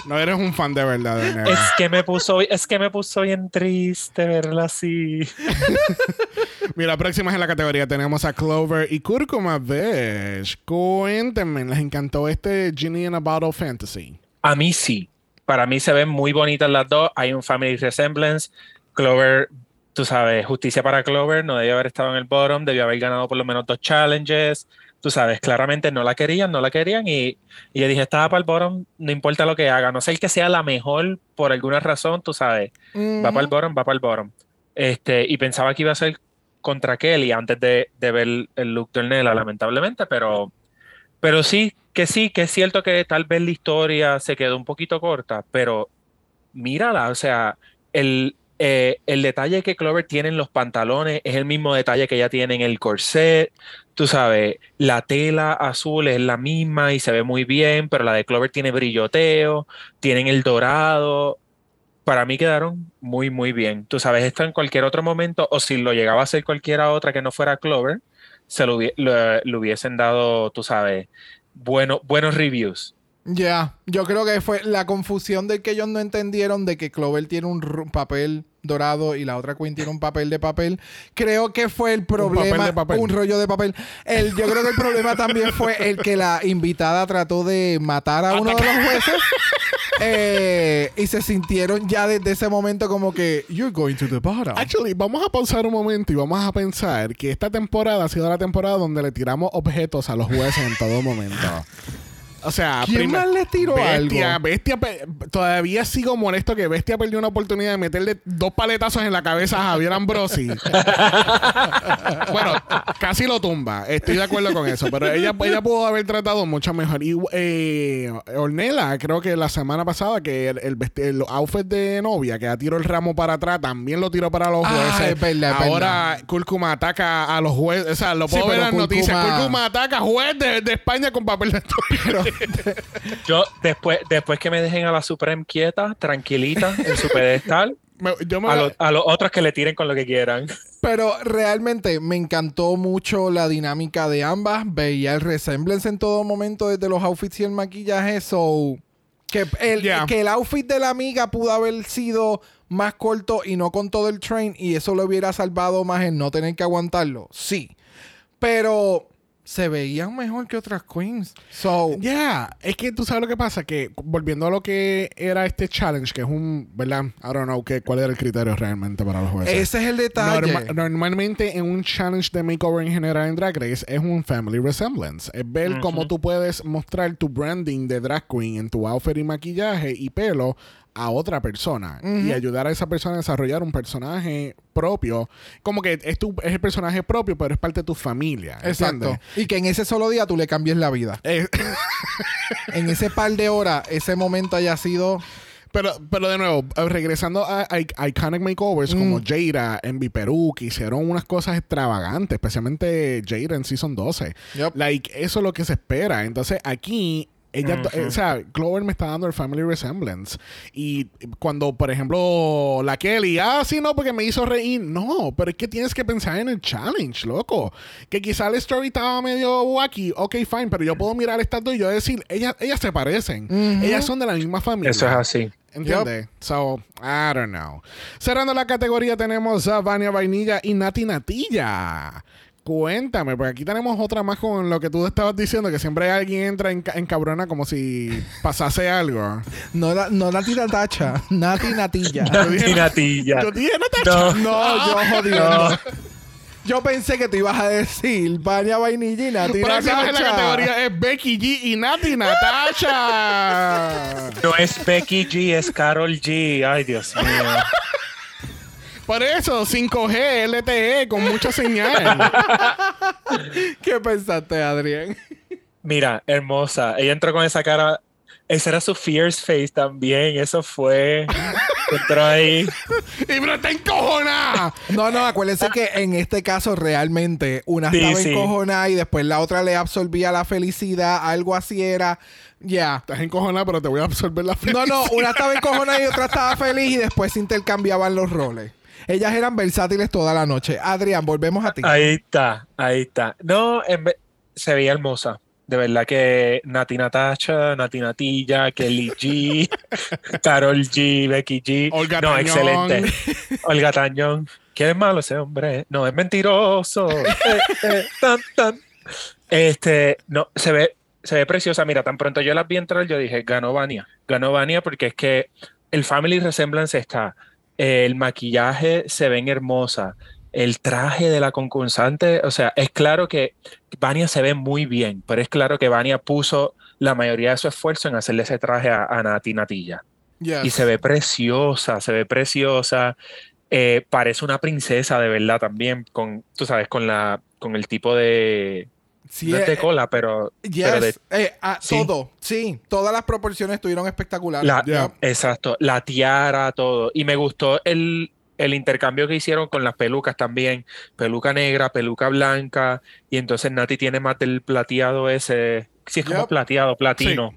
No eres un fan de verdad de es que me puso, es que me puso bien triste verla así. Mira, próximas en la categoría tenemos a Clover y Kurkuma Besh. Cuéntenme, ¿les encantó este Genie in a Bottle Fantasy? A mí sí. Para mí se ven muy bonitas las dos. Hay un family resemblance. Clover, tú sabes, justicia para Clover. No debió haber estado en el bottom. Debió haber ganado por lo menos dos challenges. Tú sabes, claramente no la querían, no la querían. Y, y yo dije, estaba para el bottom, no importa lo que haga. No sé el que sea la mejor por alguna razón, tú sabes. Va para el bottom, va para el bottom. Este, y pensaba que iba a ser contra Kelly antes de, de ver el look de Ornella, lamentablemente, pero, pero sí, que sí, que es cierto que tal vez la historia se quedó un poquito corta, pero mírala, o sea, el, eh, el detalle que Clover tiene en los pantalones es el mismo detalle que ella tiene en el corset. Tú sabes, la tela azul es la misma y se ve muy bien, pero la de Clover tiene brilloteo, tienen el dorado. Para mí quedaron muy, muy bien. Tú sabes, esto en cualquier otro momento, o si lo llegaba a hacer cualquiera otra que no fuera Clover, se lo, lo- le hubiesen dado, tú sabes, bueno, buenos reviews. Ya, yo creo que fue la confusión de que ellos no entendieron de que Clover tiene un papel dorado y la otra Queen tiene un papel de papel. Creo que fue el problema, papel de papel. un rollo de papel. El, yo creo que el problema también fue el que la invitada trató de matar a uno de los jueces. Eh, y se sintieron ya desde ese momento como que you're going to the bottom. Actually, vamos a pausar un momento y vamos a pensar que esta temporada ha sido la temporada donde le tiramos objetos a los jueces en todo momento. O sea, ¿Quién prima- más le tiró Bestia, algo? Bestia, todavía sigo molesto que Bestia perdió una oportunidad de meterle dos paletazos en la cabeza a Javier Ambrosi. bueno, casi lo tumba. Estoy de acuerdo con eso. Pero ella, ella pudo haber tratado mucho mejor. Y eh, Ornella, creo que la semana pasada, que el, el, vesti- el outfit de novia, que tiró el ramo para atrás, también lo tiró para los Ah, jueces. es verdad, es Ahora Kurkuma ataca a los jueces. O sea, lo Sí, puedo ver en las noticias. Kurkuma ataca a juez de, de España con papel de estudio. Yo, después, después que me dejen a la Supreme quieta, tranquilita, en su pedestal, Me- yo me a, lo- a los otros que le tiren con lo que quieran. Pero realmente me encantó mucho la dinámica de ambas. Veía el resemblance en todo momento desde los outfits y el maquillaje. So, que el, Yeah. que el outfit de la amiga pudo haber sido más corto y no con todo el train y eso lo hubiera salvado más en no tener que aguantarlo. Sí. Pero se veían mejor que otras queens. So, Ya, es que tú sabes lo que pasa, que volviendo a lo que era este challenge, que es un, ¿verdad? I don't know que, cuál era el criterio realmente para los jueces. ese es el detalle. Norma- normalmente en un challenge de makeover en general en Drag Race es un family resemblance. Es ver cómo tú puedes mostrar tu branding de drag queen en tu outfit y maquillaje y pelo a otra persona y ayudar a esa persona a desarrollar un personaje propio. Como que es, tu, es el personaje propio, pero es parte de tu familia. Exacto. Y que en ese solo día tú le cambies la vida. Eh, En ese par de horas, ese momento haya sido. Pero, pero de nuevo, eh, regresando a, a- iconic makeovers como Mm. Jada, Envy Perú, que hicieron unas cosas extravagantes, especialmente Jada en Season 12. Yup. Like, eso es lo que se espera. Entonces, aquí, ella, eh, o sea, Clover me está dando el family resemblance. Y cuando, por ejemplo, la Kelly, ah, sí, no, porque me hizo reír. No, pero es que tienes que pensar en el challenge, loco. Que quizá el story estaba medio wacky. Ok, fine, pero yo puedo mirar estas dos y yo decir, ellas, ellas se parecen. Ellas son de la misma familia. Eso es así. ¿Entiendes? So, I don't know. Cerrando la categoría tenemos a Vania Vainilla y Nati Natilla. Cuéntame, porque aquí tenemos otra más con lo que tú estabas diciendo, que siempre alguien entra en, ca- en cabrona como si pasase algo. No, la- no Nati Natacha, Nati Natilla. Nati Natilla. Yo dije, Natacha. No. No, yo jodiendo. Yo pensé que te ibas a decir Vania Vainilla y Nati Próxima en la Natacha. categoría es Becky G y Nati Natasha. No es Becky G, es Carol G. Ay, Dios mío. Por eso, 5G, LTE, con mucha señal. ¿Qué pensaste, Adrián? Mira, hermosa. Ella entró con esa cara. Ese era su fierce face también. Eso fue. Entró ahí. y pero está encojonada. No, no, acuérdense que en este caso realmente una Sí, estaba sí. encojonada y después la otra le absorbía la felicidad, algo así era. Ya. Estás encojonada, pero te voy a absorber la No, no, felicidad. una estaba encojonada y otra estaba feliz y después se intercambiaban los roles. Ellas eran versátiles toda la noche. Adrián, volvemos a ti. Ahí está, ahí está. No, en se veía hermosa. De verdad que Nati Natacha, Nati Natilla, Kelly G, Carol G, Becky G. Olga no, Tañón. excelente. Olga Tañón. Qué es malo ese hombre. No, es mentiroso. Eh, eh, tan, tan. Este, no, se ve, se ve preciosa. Mira, tan pronto yo las vi entrar, yo dije, ganó Vania. Ganó Vania porque es que el Family Resemblance está. El maquillaje se ven hermosa. El traje de la concursante, o sea, es claro que Vania se ve muy bien, pero es claro que Vania puso la mayoría de su esfuerzo en hacerle ese traje a, a Nati Natilla. Yes. Y se ve preciosa, se ve preciosa. Eh, parece una princesa de verdad también, con, tú sabes, con la, con el tipo de, Sí, no es de eh, cola, pero, yes, pero de eh, sí. todo. Sí, todas las proporciones estuvieron espectaculares. la, exacto, la tiara, todo. Y me gustó el, el intercambio que hicieron con las pelucas también, peluca negra, peluca blanca, y entonces Nati tiene más del plateado ese, sí es como plateado, platino.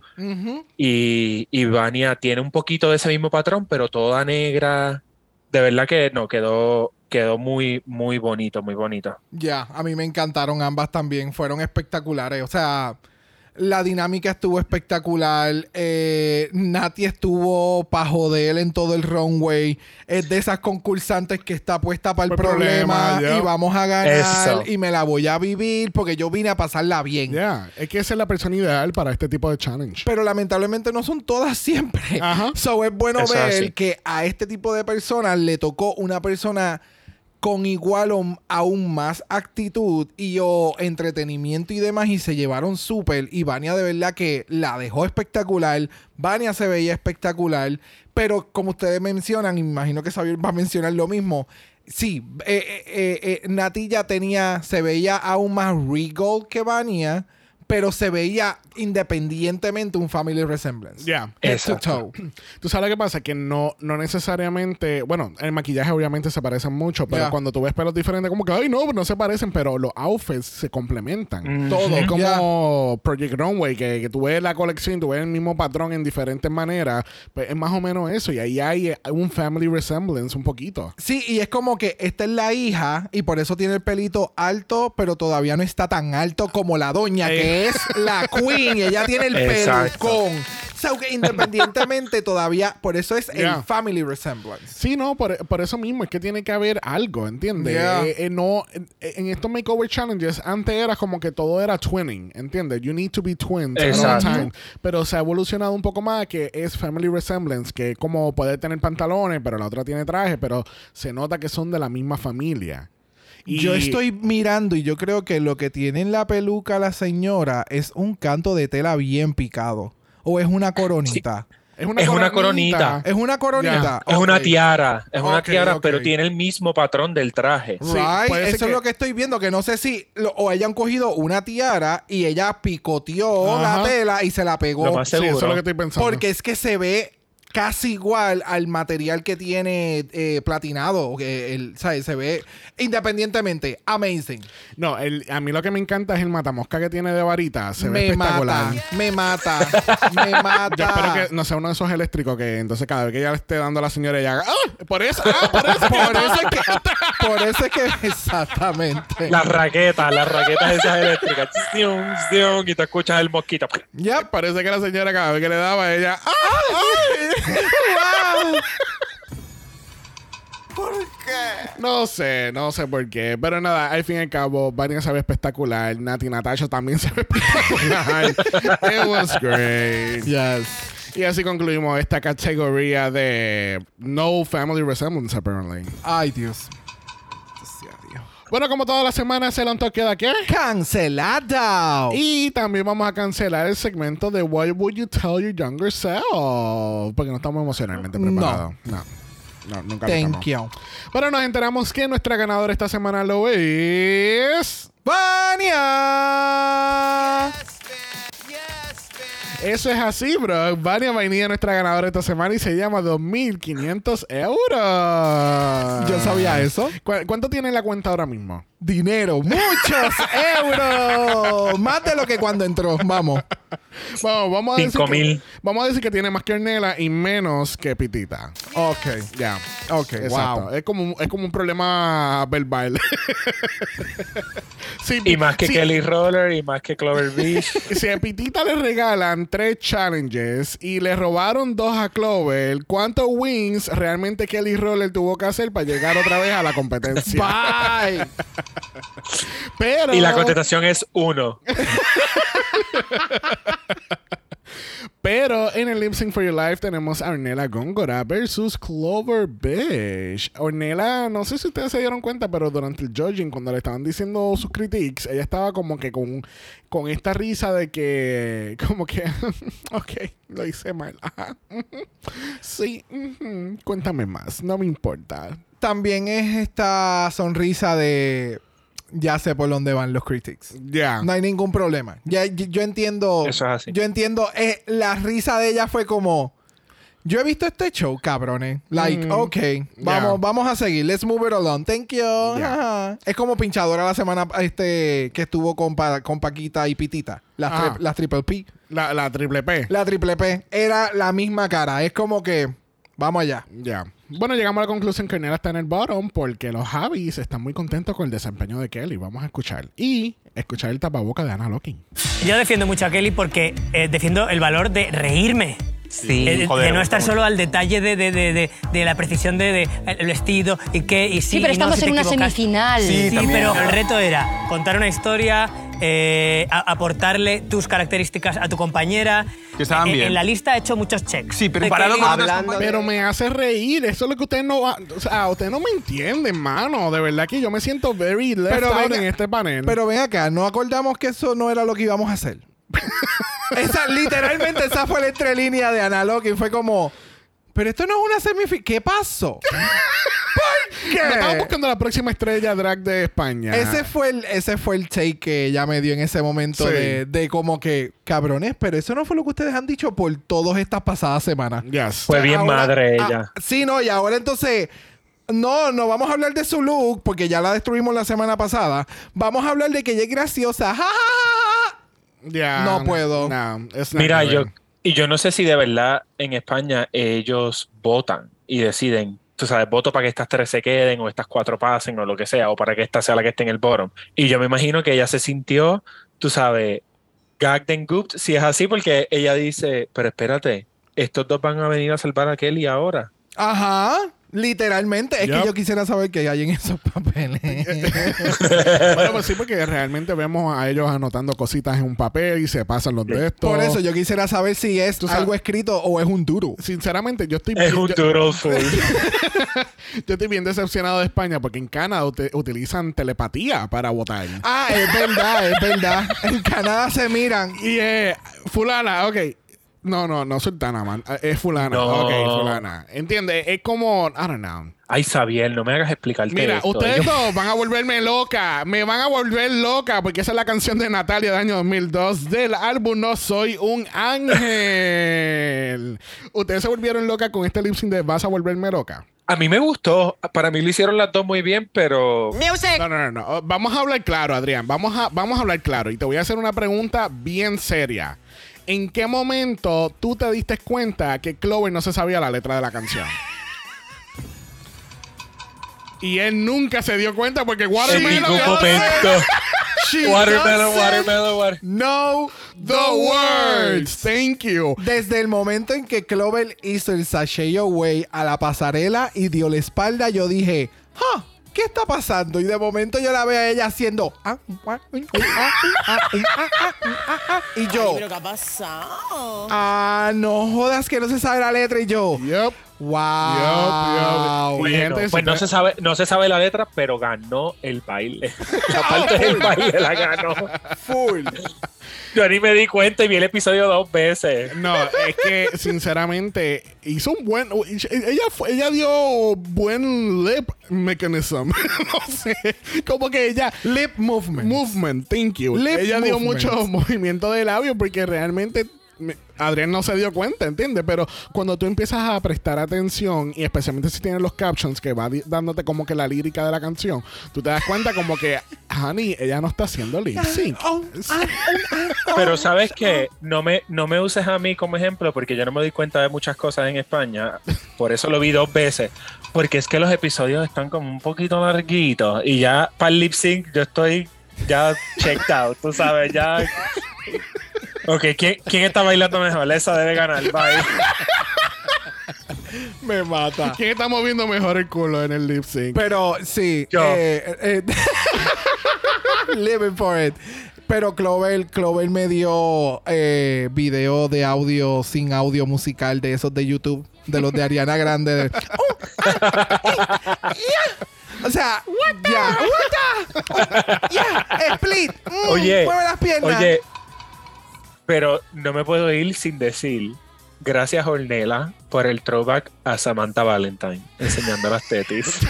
Y, y Vania tiene un poquito de ese mismo patrón, pero toda negra. De verdad que no, quedó, quedó muy, muy bonito, muy bonito. Ya, a mí me encantaron ambas también, fueron espectaculares. O sea, la dinámica estuvo espectacular. Eh, Nati estuvo para joder en todo el runway. Es de esas concursantes que está puesta para el problema, y vamos a ganar Eso. y me la voy a vivir porque yo vine a pasarla bien. Ya, es que esa es la persona ideal para este tipo de challenge. Pero lamentablemente no son todas siempre. Ajá. So es bueno Eso ver así. que a este tipo de personas le tocó una persona con igual o aún más actitud y o entretenimiento y demás y se llevaron súper y Vania de verdad que la dejó espectacular Vania se veía espectacular pero como ustedes mencionan imagino que Xavier va a mencionar lo mismo sí eh, eh, eh, eh, Natilla tenía se veía aún más regal que Vania pero se veía independientemente un family resemblance Ya. Head to Exacto. toe. Tú sabes lo que pasa, que no, no necesariamente, bueno, el maquillaje obviamente se parecen mucho, pero cuando tú ves pelos diferentes, como que, ay, no, no se parecen, pero los outfits se complementan. Todo. Es como. Project Runway, que, que tú ves la colección, tú ves el mismo patrón en diferentes maneras, pues es más o menos eso, y ahí hay eh, un family resemblance un poquito. Sí, y es como que esta es la hija y por eso tiene el pelito alto, pero todavía no está tan alto como la doña, que es la queen y ella tiene el Exacto. pelucón. So que independientemente todavía, por eso es Yeah. el family resemblance. Sí, no, por, por eso mismo es que tiene que haber algo, ¿entiendes? Yeah. Eh, eh, no, en, en estos makeover challenges, antes era como que todo era twinning, ¿entiendes? You need to be twins at all Exacto. time. Pero se ha evolucionado un poco más que es family resemblance, que como puede tener pantalones, pero la otra tiene traje, pero se nota que son de la misma familia. Y- Yo estoy mirando y yo creo que lo que tiene en la peluca la señora es un canto de tela bien picado. O es una coronita. Es una, Es una coronita. Es una coronita. Es una tiara, es una tiara, pero tiene el mismo patrón del traje. Sí, Right, puede ser Eso es lo que estoy viendo, que no sé si lo- o hayan cogido una tiara y ella picoteó Ajá. la tela y se la pegó. Lo más Sí, eso seguro. es lo que estoy pensando. Porque es que se ve casi igual al material que tiene eh, platinado. Que el, ¿sabes? Se ve independientemente. Amazing. No, el- a mí lo que me encanta es el matamosca que tiene de varita. Se ve espectacular. mata, me mata, me mata. Yo espero que no sea uno de esos eléctricos que entonces cada vez que ella le esté dando a la señora ella haga, ¡ah! Por eso, ¡ah! Por eso, Por eso es que, por eso es que exactamente. Las raquetas, las raquetas esas eléctricas. Zium, zium, y te escuchas el mosquito. Yep. Parece que la señora cada vez que le daba ella, ¡ah! Wow. No sé, no sé por qué. Pero nada, al fin y al cabo, Vania se ve espectacular. Nati Natasha también se ve espectacular. It was great. Yes. Y así concluimos esta categoría de No Family Resemblance, apparently. Ay, Dios. Bueno, como todas las semanas, el Talk queda aquí. Cancelado. Y también vamos a cancelar el segmento de What Would You Tell Your Younger Self? Porque no estamos emocionalmente No. preparados. No. No, nunca lo Thank you. Pero nos enteramos que nuestra ganadora esta semana lo es. Vania. Eso es así, bro. Vania Vainilla, nuestra ganadora esta semana, y se llama 2.500 euros. Yo sabía eso. ¿Cu- ¿Cuánto tiene en la cuenta ahora mismo? Dinero, muchos euros. Más de lo que cuando entró. Vamos. Vamos, vamos a decir. Que-. Vamos a decir que tiene más que Ornella y menos que Pitita. Ok. Ya. Ok, Exacto. wow. Es como, un- es como un problema verbal. Sí, Y más que sí, Kelly Roller y más que Clover Beach. Si a Pitita le regalan tres challenges y le robaron dos a Clover, ¿cuántos wins realmente Kelly Roller tuvo que hacer para llegar otra vez a la competencia? Bye. Pero, Y la contestación es uno. pero en el Lip Sync for Your Life tenemos a Ornella Góngora versus Clover Beach. Ornella, no sé si ustedes se dieron cuenta, pero durante el judging, cuando le estaban diciendo sus critiques, ella estaba como que con, con esta risa de que, como que, ok, lo hice mal. Sí, cuéntame más, no me importa. También es esta sonrisa de. Ya sé por dónde van los critics. Ya. No hay ningún problema. Ya, yo entiendo. Eso es así. Yo entiendo. eh, la risa de ella fue como. Yo he visto este show, cabrones. Like, Mm, ok, vamos, yeah. vamos a seguir. Let's move it along. Thank you. Yeah. Es como pinchadora la semana este que estuvo con, Pa- con Paquita y Pitita. Las, tri- las triple P. La, la triple P. La triple P. Era la misma cara. Es como que. Vamos allá. Ya. Bueno, llegamos a la conclusión que Ornella está en el bottom porque los Javis están muy contentos con el desempeño de Kelly. Vamos a escuchar. Y escuchar el tapaboca de Anna Locking. Yo defiendo mucho a Kelly porque eh, defiendo el valor de reírme. Sí, Eh, de- joder, de no estar solo al detalle de, de- de- de- de la precisión de, de el vestido y qué y sí, Sí, pero y no, estamos si en una equivocas. semifinal. Sí, Sí, también. pero el reto era contar una historia, eh, a- aportarle tus características a tu compañera. Que estaban Eh, bien. En la lista he hecho muchos checks. Sí, pero De comparado con otras Hablando compañeras- Pero me hace reír. Eso es lo que ustedes no... va- O sea, ustedes no me entienden, mano. De verdad que yo me siento very left Pero out venga- en este panel. Pero ven acá, no acordamos que eso no era lo que íbamos a hacer. esa, literalmente esa fue la entrelínea de Analog y fue como. Pero esto no es una semifinal. ¿Qué pasó? ¿Por qué? No estamos buscando la próxima estrella drag de España. Ese fue el, ese fue el take que ella me dio en ese momento Sí. de, de como que, cabrones, pero eso no fue lo que ustedes han dicho por todas estas pasadas semanas. Yes. Fue bien Ahora- madre ah, ella. sí, no, y ahora entonces. No, no vamos a hablar de su look porque ya la destruimos la semana pasada. Vamos a hablar de que ella es graciosa. ¡Ja, ja, ja, Ya, No puedo. Mira, yo, y yo no sé si de verdad en España ellos votan y deciden, tú sabes, voto para que estas tres se queden o estas cuatro pasen o lo que sea, o para que esta sea la que esté en el bottom. Y yo me imagino que ella se sintió, tú sabes, gagged and gooped si es así, porque ella dice, pero espérate, estos dos van a venir a salvar a Kelly ahora. Ajá. Literalmente. Es que yo quisiera saber qué hay en esos papeles. bueno, pues sí, porque realmente vemos a ellos anotando cositas en un papel y se pasan los de estos. Por eso yo quisiera saber si es algo escrito o es un duro. Sinceramente, yo estoy Es bien- un yo- doodle full. Yo estoy bien decepcionado de España porque en Canadá ut- utilizan telepatía para votar. Ah, es verdad, es verdad. En Canadá se miran. Y eh, fulana, ok. No, no, no sultana, man. Eh, Es fulana. No. Ok, fulana. ¿Entiendes? Es como, I don't know. Ay, Xavier, no me hagas explicarte Mira, esto. ustedes Yo- dos van a volverme loca. Me van a volver loca porque esa es la canción de Natalia del año 2002 del álbum No Soy un Ángel. ustedes se volvieron loca con este lip sync de Vas a volverme loca. A mí me gustó. Para mí lo hicieron las dos muy bien, pero No, no, no, no. Vamos a hablar claro, Adrián. Vamos a, vamos a hablar claro. Y te voy a hacer una pregunta bien seria. ¿En qué momento tú te diste cuenta que Clover no se sabía la letra de la canción? Y él nunca se dio cuenta porque en Watermelon... ningún momento. She Watermelon, watermelon, water. know The words. Thank you. Desde el momento en que Clover hizo el Sashay Away a la pasarela y dio la espalda, yo dije, "Ja, ¿qué está pasando? Y de momento yo la veo a ella haciendo. y yo. Ay, ¿Pero qué ha pasado? Ah, no jodas que no se sabe la letra. Y yo. Yep. Wow. Y Bueno, gente, pues no se sabe, no se sabe la letra, pero ganó el baile. La parte del baile la ganó. Full. Yo ni me di cuenta y vi el episodio dos veces. No, es que sinceramente hizo un buen. Ella, fue- ella dio buen lip mechanism. no sé. Como que ella. Lip movement. Movement, thank you. Lip ella dio mucho movimiento de labio porque realmente. Adrián no se dio cuenta, ¿entiendes? Pero cuando tú empiezas a prestar atención, y especialmente si tienes los captions que va dándote como que la lírica de la canción, tú te das cuenta como que, honey, ella no está haciendo lip sync. Oh, ah, Pero sabes que no me, no me uses a mí como ejemplo porque yo no me doy cuenta de muchas cosas en España. Por eso lo vi dos veces. Porque es que los episodios están como un poquito larguitos. Y ya para el lip sync yo estoy ya checked out, tú sabes, ya. Ok, ¿quién, quién está bailando mejor? Esa debe ganar. Bye. me mata. ¿Quién está moviendo mejor el culo en el lip sync? Pero sí. Yo. eh, eh, living for it. Pero Clover, Clover me dio eh, video de audio sin audio musical de esos de YouTube, de los de Ariana Grande. de- Oh, ah, eh, yeah. O sea, ya. What the- Ya, split. Mm, Oye, mueve las piernas. Oye, pero no me puedo ir sin decir gracias Ornella por el throwback a Samantha Valentine enseñando las tetis.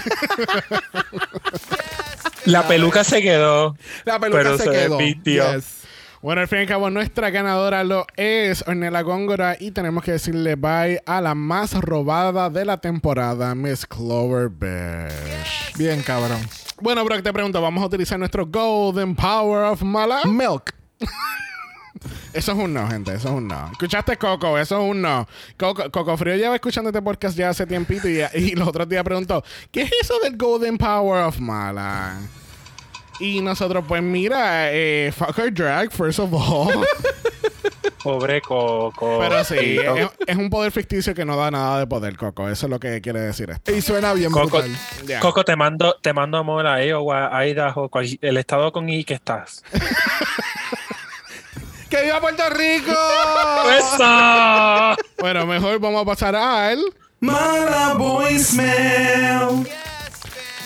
La peluca se quedó. la peluca pero se se quedó. Yes. Bueno, al fin y al cabo, nuestra ganadora lo es Ornella Góngora y tenemos que decirle bye a la más robada de la temporada, Miss Clover Besh. Bien, cabrón. Bueno, Brock, te pregunto, ¿vamos a utilizar nuestro Golden Power of Mala? Milk. Eso es un no, gente, eso es un no. ¿Escuchaste, Coco? Eso es un no. Coco, Coco Frío lleva escuchando este podcast ya hace tiempito y, y los otros días preguntó, ¿qué es eso del Golden Power of Mala? Y nosotros, pues mira, eh, fuck her drag, first of all. Pobre Coco. Pero sí, es, es un poder ficticio que no da nada de poder, Coco. Eso es lo que quiere decir esto. Y suena bien Coco. Coco, te mando, te mando amor a Iowa, a Idaho, cual- el estado con I que estás. ¡Que viva Puerto Rico! ¡Eso! Bueno, mejor vamos a pasar al... Mala voicemail.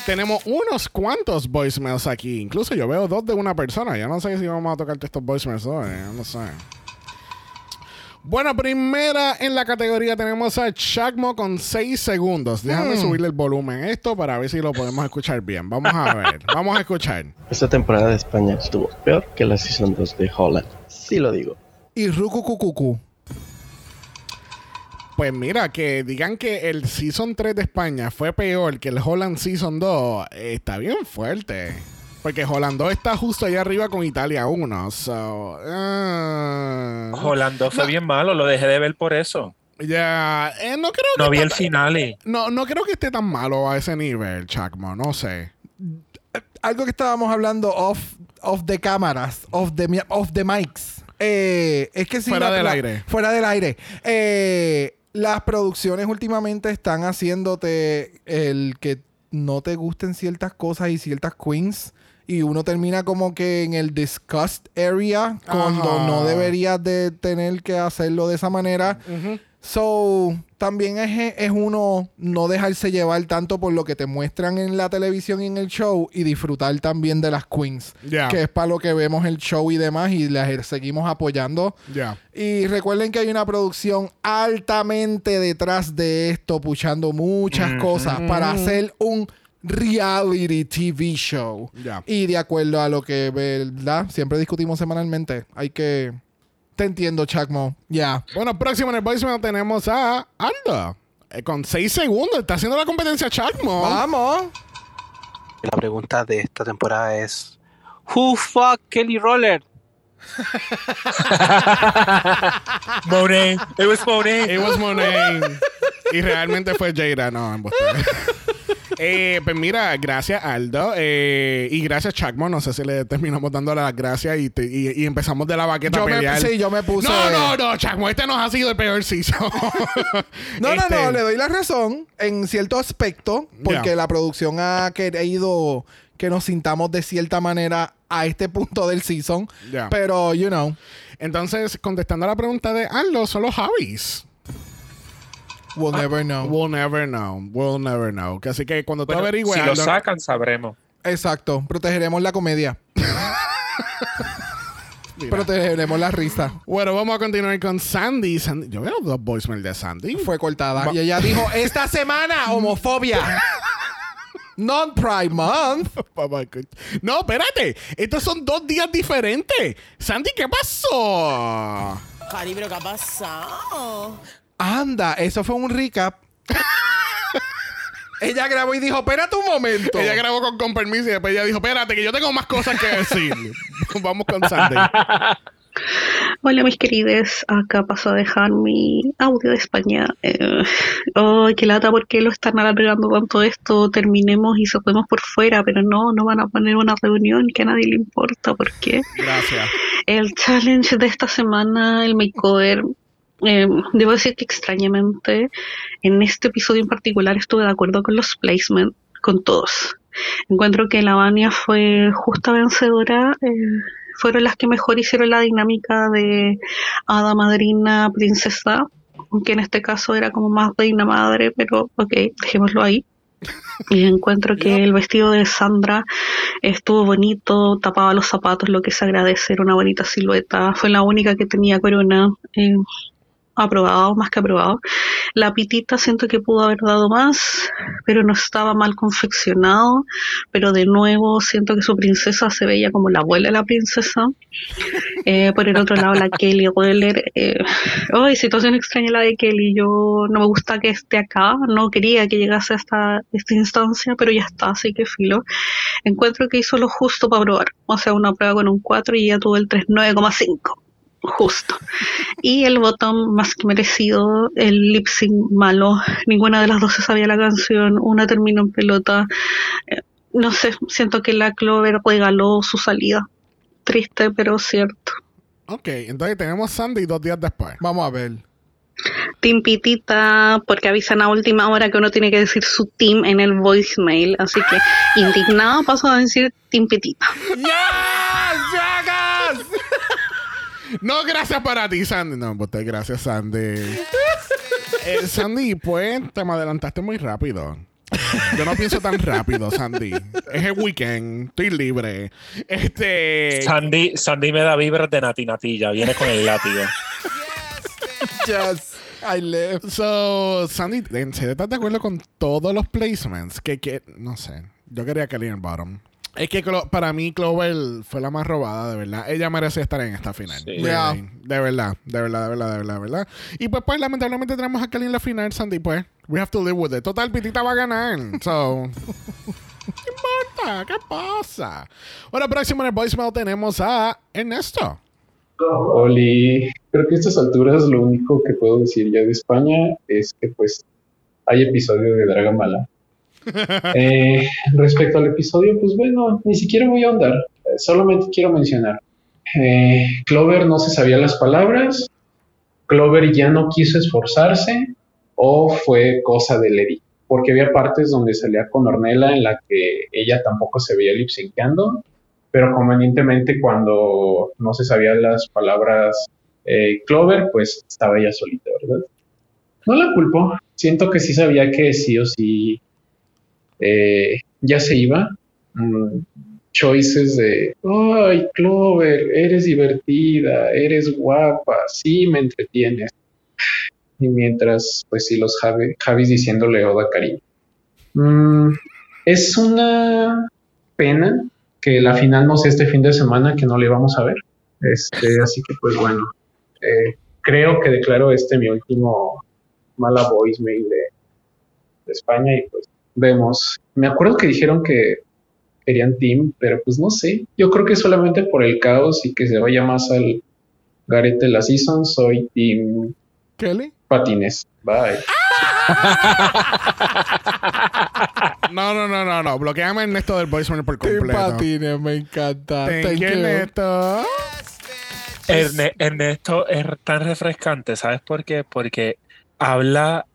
Tenemos unos cuantos voicemails aquí. Incluso yo veo dos de una persona. Ya no sé si vamos a tocarte estos voicemails hoy. No sé. Bueno, primera en la categoría tenemos a Chacmo con 6 segundos. Déjame subirle el volumen a esto para ver si lo podemos escuchar bien. Vamos a ver. Vamos a escuchar. Esta temporada de España estuvo peor que la Season 2 de Holland. Sí lo digo. Y Ruku Cucucu. Pues mira, que digan que el Season 3 de España fue peor que el Holland Season 2, eh, está bien fuerte. Porque Holland 2 está justo allá arriba con Italia 1. So. Holando fue bien malo, lo dejé de ver por eso. ya, eh, no creo que No vi el final. no, no creo que esté tan malo a ese nivel, Chacmo, no sé. Algo que estábamos hablando off, off the cámaras, off the, mi- off the mics. Eh, es que sí. Fuera la- del la- aire. Fuera del aire. Eh, las producciones últimamente están haciéndote el que no te gusten ciertas cosas y ciertas queens. Y uno termina como que en el disgust area cuando Ajá. no deberías de tener que hacerlo de esa manera. So, también es, es uno no dejarse llevar tanto por lo que te muestran en la televisión y en el show y disfrutar también de las queens. Que es para lo que vemos el show y demás y las seguimos apoyando. Ya. Y recuerden que hay una producción altamente detrás de esto, puchando muchas cosas para hacer un reality TV show. Y de acuerdo a lo que, ¿verdad? Siempre discutimos semanalmente. Hay que... Te entiendo, Chacmo. Ya. Bueno, próximo en el voicemail tenemos a Aldo. Eh, con 6 segundos. Está haciendo la competencia Chacmo. ¡Vamos! La pregunta de esta temporada es: ¿Who fuck Kelly Roller? Monet. It was Monet. It was Monet. y realmente fue Jaira. No, en Eh, pues mira, gracias Aldo eh, y gracias Chacmo. No sé si le terminamos dando las gracias y, te- y- y empezamos de la baqueta Yo a me, pelear. sí, yo me puse... No, no, no, Chacmo, este nos ha sido el peor season. No, no, Este, no, le doy la razón en cierto aspecto, porque la producción ha querido que nos sintamos de cierta manera a este punto del season. Pero, you know, Entonces, contestando a la pregunta de Aldo, son los hobbies. We'll never know. We'll never know. We'll never know. Que Así que cuando tú Bueno, averigües. si lo sacan, sabremos. Exacto, protegeremos la comedia. Mira. protegeremos la risa. Bueno, vamos a continuar con Sandy. Sandy- Yo veo dos voicemails de Sandy. Fue cortada. Va- Y ella dijo, esta semana, homofobia. Non-Pride Month. Escucha. No, espérate. Estos son dos días diferentes. Sandy, ¿qué pasó? Cari, pero ¿qué ha pasado? Anda, eso fue un recap. ella grabó y dijo, espérate un momento. Ella grabó con, con permiso y después ella dijo, espérate, que yo tengo más cosas que decir. vamos con Sandy. Hola mis querides, acá paso a dejar mi audio de España. Eh, Ay, qué lata, ¿por qué lo están alargando tanto esto? Terminemos y saquemos por fuera, pero no, no van a poner una reunión que a nadie le importa, ¿por qué? Gracias. El challenge de esta semana, el makeover, eh, debo decir que extrañamente en este episodio en particular estuve de acuerdo con los placements, con todos. Encuentro que la Vania fue justa vencedora, eh, fueron las que mejor hicieron la dinámica de hada madrina princesa, que en este caso era como más reina madre, pero ok, dejémoslo ahí. Y encuentro que el vestido de Sandra estuvo bonito, tapaba los zapatos, lo que se agradece, era una bonita silueta. Fue la única que tenía corona. eh, aprobado, más que aprobado. La pitita siento que pudo haber dado más, pero no estaba mal confeccionado. Pero de nuevo siento que su princesa se veía como la abuela de la princesa. Eh, por el otro lado, la Kelly Weller. Eh, situación extraña la de Kelly. Yo no me gusta que esté acá. No quería que llegase hasta esta instancia, pero ya está, así que filo. Encuentro que hizo lo justo para probar. O sea, una prueba con un 4 y ya tuvo el 3 9,5. Justo. Y el botón más que merecido, el lip sync malo. Ninguna de las dos se sabía la canción. Una terminó en pelota. Eh, no sé, siento que la Clover regaló su salida. Triste, pero cierto. Ok, entonces tenemos Sandy dos días después. Vamos a ver. Team Pitita, porque avisan a última hora que uno tiene que decir su team en el voicemail. Así que, indignado, paso a decir Team Pitita. No, gracias para ti, Sandy. No, pues te- gracias, Sandy. Eh, Sandy, pues te me adelantaste muy rápido. Yo no pienso tan rápido, Sandy. Es el weekend, estoy libre. Este. Sandy, Sandy me da vibras de Nati Natilla. Viene con el látigo. Yes, I live. So, Sandy, ¿en serio estás de acuerdo con todos los placements? Que, que no sé. Yo quería que en bottom. Es que Clo- para mí Clover fue la más robada, de verdad. Ella merece estar en esta final. Sí. Really. Yeah. De verdad, de verdad, de verdad, de verdad, de verdad. Y pues, pues, lamentablemente tenemos a Kelly en la final, Sandy, pues. We have to live with it. Total, Pitita va a ganar. So. ¿Qué importa? ¿Qué pasa? Bueno, próximo en el voicemail tenemos a Ernesto. Oli, creo que a estas alturas lo único que puedo decir ya de España es que pues hay episodio de Draga Mala. Eh, respecto al episodio, pues bueno, ni siquiera voy a ahondar, eh, solamente quiero mencionar. eh, Clover no se sabía las palabras, Clover ya no quiso esforzarse o fue cosa de Lady. Porque había partes donde salía con Ornella en la que ella tampoco se veía lip syncando, pero convenientemente cuando no se sabían las palabras Clover, pues estaba ella solita, ¿verdad? No la culpo, siento que sí sabía que sí o sí eh, ya se iba. Mm, choices de, ay, Clover, eres divertida, eres guapa, sí me entretienes. Y mientras, pues sí, los Javi, Javis diciéndole oda cariño. Mm, es una pena que la final no sea este fin de semana, que no le vamos a ver. Este, así que pues bueno, eh, creo que declaro este mi último mala voicemail de, de España y pues vemos. Me acuerdo que dijeron que querían team, pero pues no sé. Yo creo que solamente por el caos y que se vaya más al garete de la season, soy team Kelly. patines. Bye. No, no, no, no, no. Bloqueame Ernesto del voicemail por Team completo. Patines, me encanta. Thank you. Ernesto. Erne- Ernesto es tan refrescante, ¿sabes por qué? Porque habla,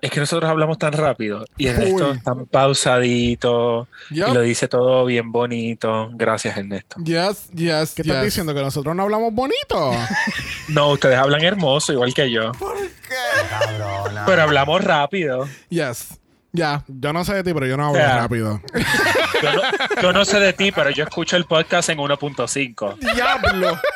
es que nosotros hablamos tan rápido y Ernesto es tan pausadito y lo dice todo bien bonito. Gracias, Ernesto. Yes, yes, ¿Qué estás diciendo? ¿Que nosotros no hablamos bonito? No, ustedes hablan hermoso, igual que yo. Pero hablamos rápido. Yes. Ya. Yo no sé de ti, pero yo no hablo rápido. Yo no, yo no sé de ti, pero yo escucho el podcast en 1.5. Diablo.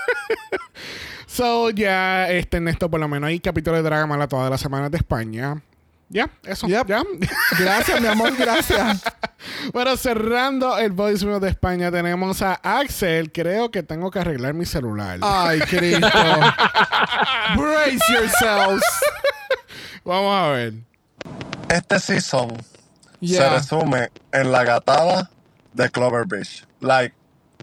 So, ya, este, Ernesto, por lo menos hay capítulos de Dragamala todas las semanas de España. Ya, eso, Yep. ya. Gracias, mi amor, gracias. bueno, cerrando el voicemail de España, tenemos a Axel. Creo que tengo que arreglar mi celular. Ay, Cristo. Brace yourselves. Vamos a ver. Este season se Yeah. resume en la gatada de Clover Beach. Like,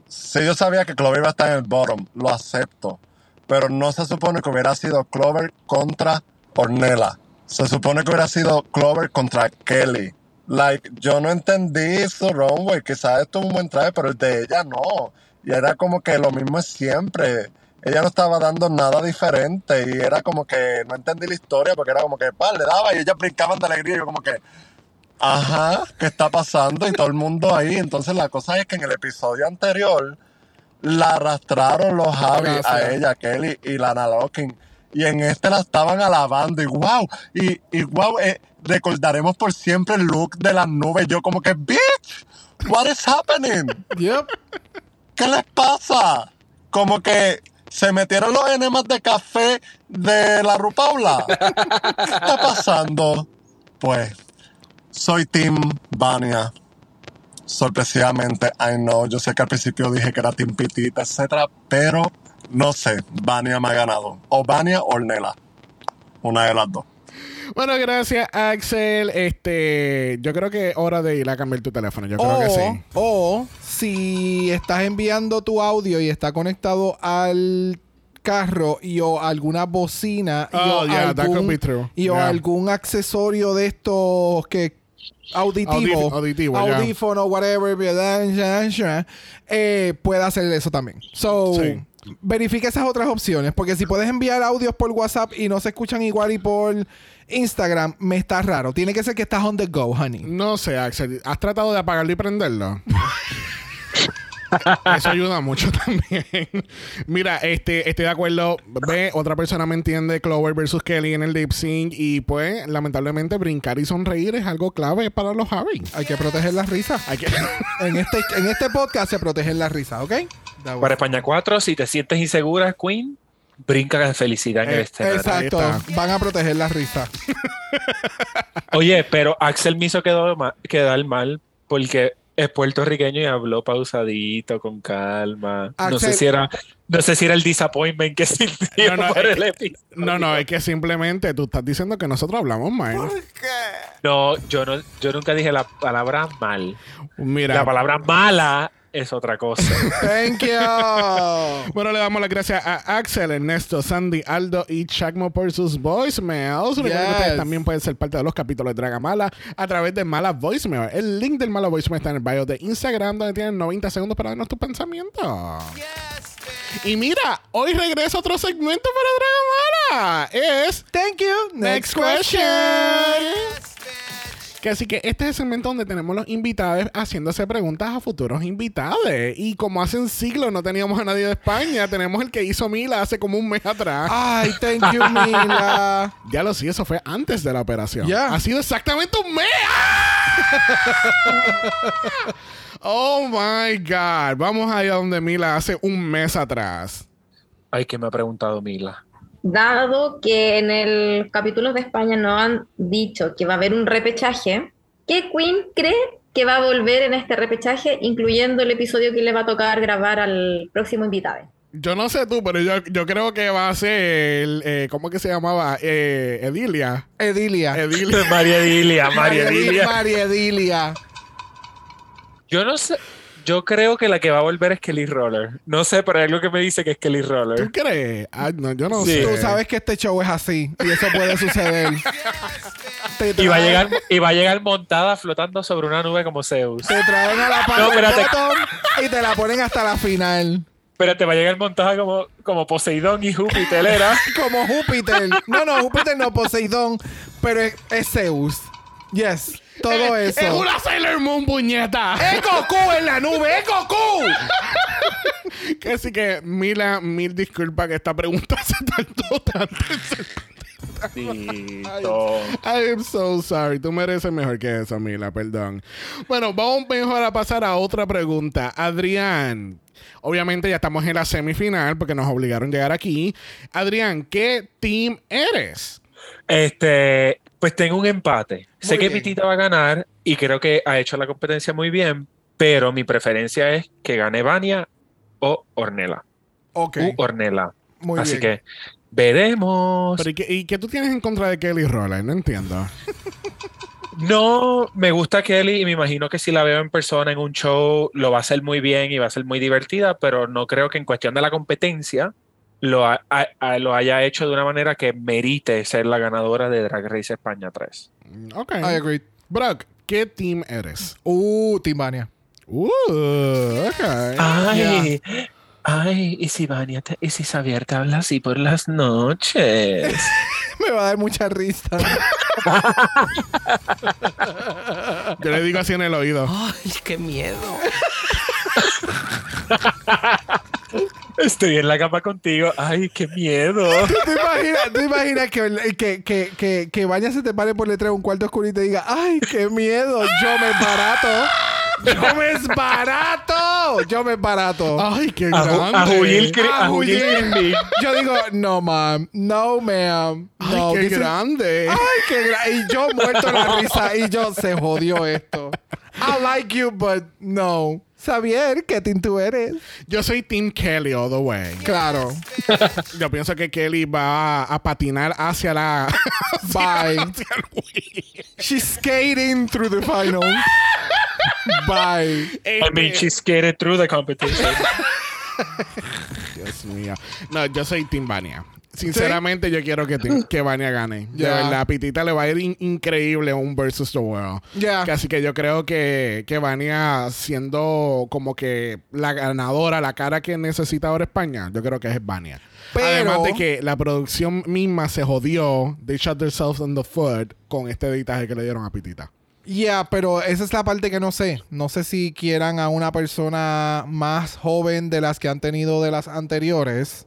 si yo sabía que Clover iba a estar en el bottom, lo acepto. Pero no se supone que hubiera sido Clover contra Ornella. Se supone que hubiera sido Clover contra Kelly. Like, yo no entendí su runway. Quizás esto es un buen traje, pero el de ella no. Y era como que lo mismo es siempre. Ella no estaba dando nada diferente. Y era como que no entendí la historia porque era como que, pa, le daba y ellas brincaban de alegría. Y yo como que, ajá, ¿qué está pasando? Y todo el mundo ahí. Entonces la cosa es que en el episodio anterior la arrastraron los Javi a ella, Kelly y Lana Locking. Y en este la estaban alabando y wow, y, y wow, eh, recordaremos por siempre el look de las nubes. Yo como que, bitch, what is happening? Yep. ¿Qué les pasa? Como que se metieron los enemas de café de la Rupaula. ¿Qué está pasando? Pues, soy Team Vania. Sorpresivamente, I know. Yo sé que al principio dije que era Team Pitita, etcétera, pero no sé. Vania me ha ganado. O Vania o Ornella. Una de las dos. Bueno, gracias, Axel. Este, yo creo que es hora de ir a cambiar tu teléfono. Yo creo o, que sí. o si estás enviando tu audio y está conectado al carro y o alguna bocina y, Oh, o, yeah, that could be true. y o algún accesorio de estos que auditivo, Audif- auditivo, audífono, whatever, eh, puede hacer eso también. So, Sí. Verifica esas otras opciones, porque si puedes enviar audios por WhatsApp y no se escuchan igual y por Instagram, me está raro. Tiene que ser que estás on the go, honey. No sé, Axel. ¿Has tratado de apagarlo y prenderlo? Eso ayuda mucho también. Mira, este, estoy de acuerdo. Ve, otra persona me entiende Clover versus Kelly en el lip sync. Y pues, lamentablemente, brincar y sonreír es algo clave para los Javi. Hay que proteger las risas. Hay que. En este, en este podcast se protegen las risas, ¿ok? Para España 4, si te sientes insegura, Queen, brinca de felicidad en el Eh, escenario. Exacto. Van a proteger las risas. Oye, pero Axel me hizo quedar mal, quedar mal porque es puertorriqueño y habló pausadito, con calma. No sé si era, no sé si era el disappointment que sintió No, no, por es el episodio. No, no, es que simplemente tú estás diciendo que nosotros hablamos mal. No, yo no, yo nunca dije la palabra mal. Mira. La palabra mala es otra cosa. Thank you. Bueno, le damos las gracias a Axel, Ernesto, Sandy, Aldo y Chacmo por sus voicemails. Recuerden que Yes. ustedes también pueden ser parte de los capítulos de Dragamala a través de Mala Voicemail. El link del Mala Voicemail está en el bio de Instagram, donde tienen 90 segundos para darnos tu pensamiento. Y mira, hoy regresa otro segmento para Dragamala. Es Thank you. Next question. Que así que este es el segmento donde tenemos los invitados haciéndose preguntas a futuros invitados. Y como hace un siglo no teníamos a nadie de España, tenemos el que hizo Mila hace como un mes atrás. Ay, thank you, Mila. Ya lo sí, eso fue antes de la operación. Ya. Ha sido exactamente un mes. oh my God. Vamos allá donde Mila hace un mes atrás. Ay, que me ha preguntado Mila. Dado que en el capítulo de España no han dicho que va a haber un repechaje, ¿qué Queen cree que va a volver en este repechaje, incluyendo el episodio que le va a tocar grabar al próximo invitado? Yo no sé tú, pero yo, yo creo que va a ser, el, eh, ¿cómo que se llamaba? Eh, Edilia. Edilia. Edilia. María Edilia, María Edilia. María Edilia. Yo no sé. Yo creo que la que va a volver es Kelly Roller. No sé, pero hay algo que me dice que es Kelly Roller. ¿Tú crees? Ay, no, yo no Sí. sé. Tú sabes que este show es así y eso puede suceder. Te Y va, a llegar, y va a llegar montada flotando sobre una nube como Zeus. Te traen a la No, parte espérate. y te la ponen hasta la final. Pero te va a llegar montada como, como Poseidón y Júpiter, ¿era? Como Júpiter. No, no, Júpiter no, Poseidón. Pero es, es Zeus. Yes. Todo Eh, eso. Es una Sailor Moon, puñeta. ¡Es Goku en la nube! ¡Es Goku! que así que, Mila, mil disculpas que esta pregunta se tardó tanto. I am so sorry. Tú mereces mejor que eso, Mila, perdón. Bueno, vamos mejor a pasar a otra pregunta. Adrián, obviamente ya estamos en la semifinal porque nos obligaron a llegar aquí. Adrián, ¿qué team eres? Este, pues tengo un empate. sé que. Pitita va a ganar y creo que ha hecho la competencia muy bien, pero mi preferencia es que gane Vania o Ornella. Ok. U Ornella. Muy Así bien. que veremos. Pero ¿y, qué, y qué tú tienes en contra de Kelly Roller? No entiendo. No, me gusta Kelly y me imagino que si la veo en persona en un show lo va a hacer muy bien y va a ser muy divertida, pero no creo que en cuestión de la competencia lo, lo haya hecho de una manera que merite ser la ganadora de Drag Race España 3. Ok. I agree. Brock, ¿qué team eres? Uh, Timbania. Uh, ok. Ay, ay, y si Vania te- y si Xavier te habla así por las noches. Me va a dar mucha risa. Yo le digo así en el oído. Ay, qué miedo. Estoy en la cama contigo. Ay, qué miedo. ¿Tú te imaginas, tú imaginas que, que, que, que, que Vania se te pare por detrás de un cuarto oscuro y te diga, ¡ay, qué miedo! Yo me barato. Yo me es barato. Yo me es barato. Ay, qué grande. a. Crimbin. Yo digo, no, ma'am. No, ma'am. Ay, No, qué this is- grande. Ay, qué gra- Y yo muerto la risa. Y yo, se jodió esto. I like you, but no. Xavier, ¿qué team tú eres? Yo soy Team Kelly all the way. Claro. Yo pienso que Kelly va a, a patinar hacia la. Bye. hacia el wheel. She's skating through the finals. Bye. I mean, she skated through the competition. Dios mío. No, yo soy Team Vania. Sinceramente, yo quiero que, que Vania gane. De Ya. verdad, a Pitita le va a ir in- increíble un versus the world. Que Así que yo creo que, que Vania, siendo como que la ganadora, la cara que necesita ahora España, yo creo que es Vania. Pero- Además de que la producción misma se jodió, they shot themselves in the foot con este editaje que le dieron a Pitita. Ya, pero esa es la parte que no sé. No sé si quieran a una persona más joven de las que han tenido de las anteriores.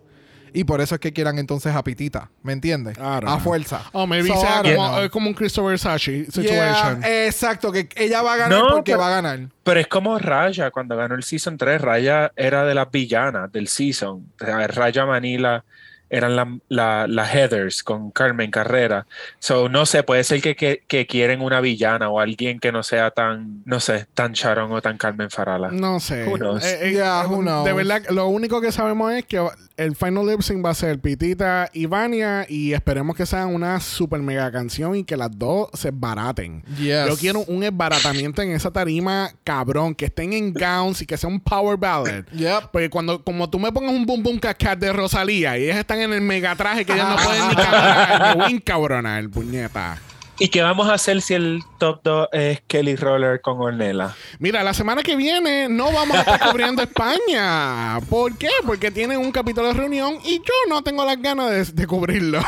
Y por eso es que quieran entonces a Pitita. ¿Me entiendes? A fuerza. Oh, maybe So, sea como, es como un Christopher Sashi Yeah, situation. exacto, que ella va a ganar No, porque pero- va a ganar. Pero es como Raya, cuando ganó el Season 3, Raya era de las villanas del Season. O sea, Raya Manila eran la- la- las Heathers con Carmen Carrera. So, no sé, puede ser que, que, que quieren una villana o alguien que no sea tan, no sé, tan Sharon o tan Carmen Farala. No sé. Who knows? Eh, eh, Yeah, who knows? De verdad, lo único que sabemos es que el final lip sync va a ser Pitita y Vania y esperemos que sean una super mega canción y que las dos se baraten. Yes. Yo quiero un esbaratamiento en esa tarima cabrón, que estén en gowns y que sea un power ballad. Yep. Porque cuando como tú me pongas un boom boom de Rosalía y ellas están en el mega traje que ellas no pueden ni caminar, me voy a encabronar, puñeta. ¿Y qué vamos a hacer si el top 2 es Kelly Roller con Ornella? Mira, la semana que viene no vamos a estar cubriendo España. ¿Por qué? Porque tienen un capítulo de reunión y yo no tengo las ganas de, cubrirlo.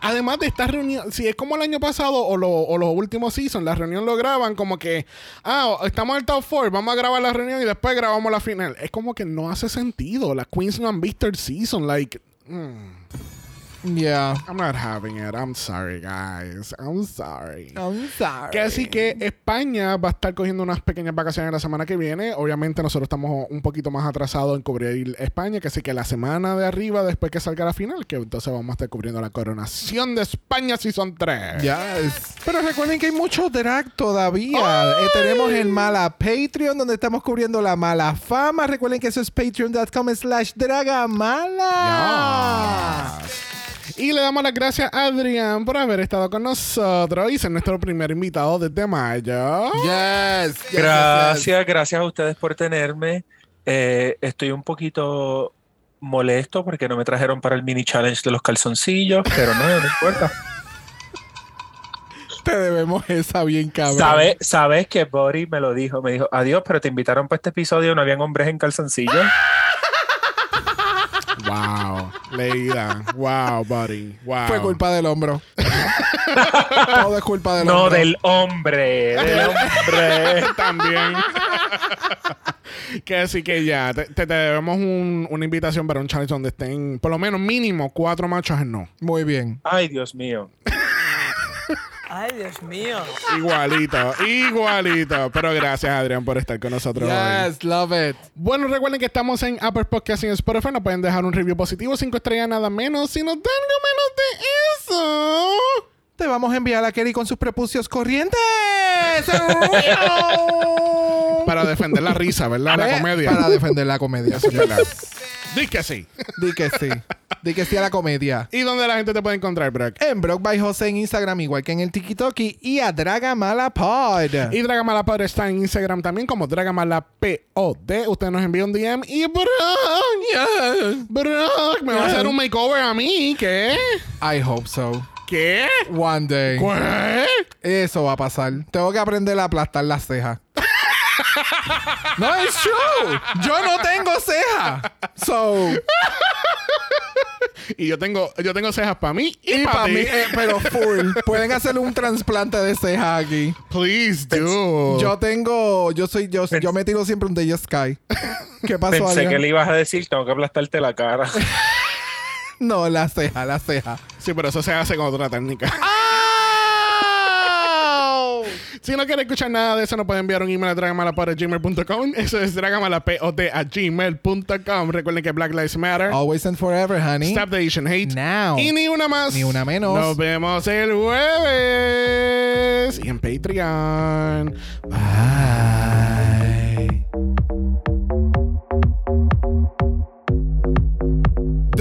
Además de esta reunión, si es como el año pasado o los últimos seasons, la reunión lo graban como que, ah, estamos en el top 4, vamos a grabar la reunión y después grabamos la final. Es como que no hace sentido. Las Queens no han visto el season. Like, mm, Yeah. I'm not having it. I'm sorry, guys. I'm sorry. I'm sorry. Que así que España va a estar cogiendo unas pequeñas vacaciones la semana que viene. Obviamente nosotros estamos un poquito más atrasados en cubrir España, que así que la semana de arriba, después que salga la final, que entonces vamos a estar cubriendo la coronación de España Season 3. Yes. Pero recuerden que hay mucho drag todavía. Eh, tenemos el Mala Patreon, donde estamos cubriendo la mala fama. Recuerden que eso es patreon.com slash dragamala. Y le damos las gracias a Adrián por haber estado con nosotros y ser nuestro primer invitado desde mayo. Yes. Gracias, gracias a ustedes por tenerme. Eh, estoy un poquito molesto porque no me trajeron para el mini challenge de los calzoncillos, pero no, no importa. Te debemos esa bien cabrón. ¿Sabes, sabes que Bori me lo dijo? Me dijo, adiós, pero te invitaron para este episodio, no habían hombres en calzoncillos. Wow, leída. Wow, buddy. Wow. Fue culpa del hombro. Todo es culpa del No, hombro. del hombre, del hombre. También. que así que ya, te, te debemos un- una invitación para un challenge donde estén por lo menos mínimo cuatro machos en no. Muy bien. Ay, Dios mío. Ay, Dios mío. Igualito, igualito. Pero gracias, Adrián, por estar con nosotros hoy. Yes, love it. Bueno, recuerden que estamos en Upper Podcast y en Spotify. Nos pueden dejar un review positivo, cinco estrellas, nada menos. Si nos dan algo menos de eso. Te vamos a enviar a Kelly con sus prepucios corrientes. Para defender la risa, ¿verdad? La comedia. Para defender la comedia. Es verdad. Di que sí. Di que sí. Di que sí a la comedia. ¿Y dónde la gente te puede encontrar, Brock? En Brock by Jose en Instagram, igual que en el TikToki. Y a Dragamala Pod. Y Dragamalapod está en Instagram también como Dragamalapod. Usted nos envía un DM y Brock, Brock, me va a hacer un makeover a mí. ¿Qué? I hope so. ¿Qué? One day. ¿Qué? Eso va a pasar. Tengo que aprender a aplastar las cejas. No, es true. Yo no tengo ceja. So, Y yo tengo, yo tengo cejas para mí y, y para mí, eh, pero full. Pueden hacer un trasplante de ceja aquí. Please do. Yo tengo, yo soy, yo, yo me tiro siempre un Day Sky. ¿Qué pasó, Pensé Adrián? que le ibas a decir, tengo que aplastarte la cara. No, la ceja, la ceja. Sí, pero eso se hace con otra técnica. Si no quiere escuchar nada de eso, nos puede enviar un email a dragamalapod.gmail.com. Eso es dragamalapod a gmail.com. Recuerden que Black Lives Matter. Always and forever, honey. Stop the Asian hate. Now. Y ni una más. Ni una menos. Nos vemos el jueves. Y en Patreon. Bye.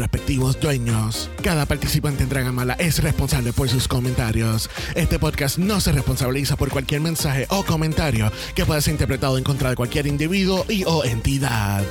respectivos dueños. Cada participante en Dragamala es responsable por sus comentarios. Este podcast no se responsabiliza por cualquier mensaje o comentario que pueda ser interpretado en contra de cualquier individuo y o entidad.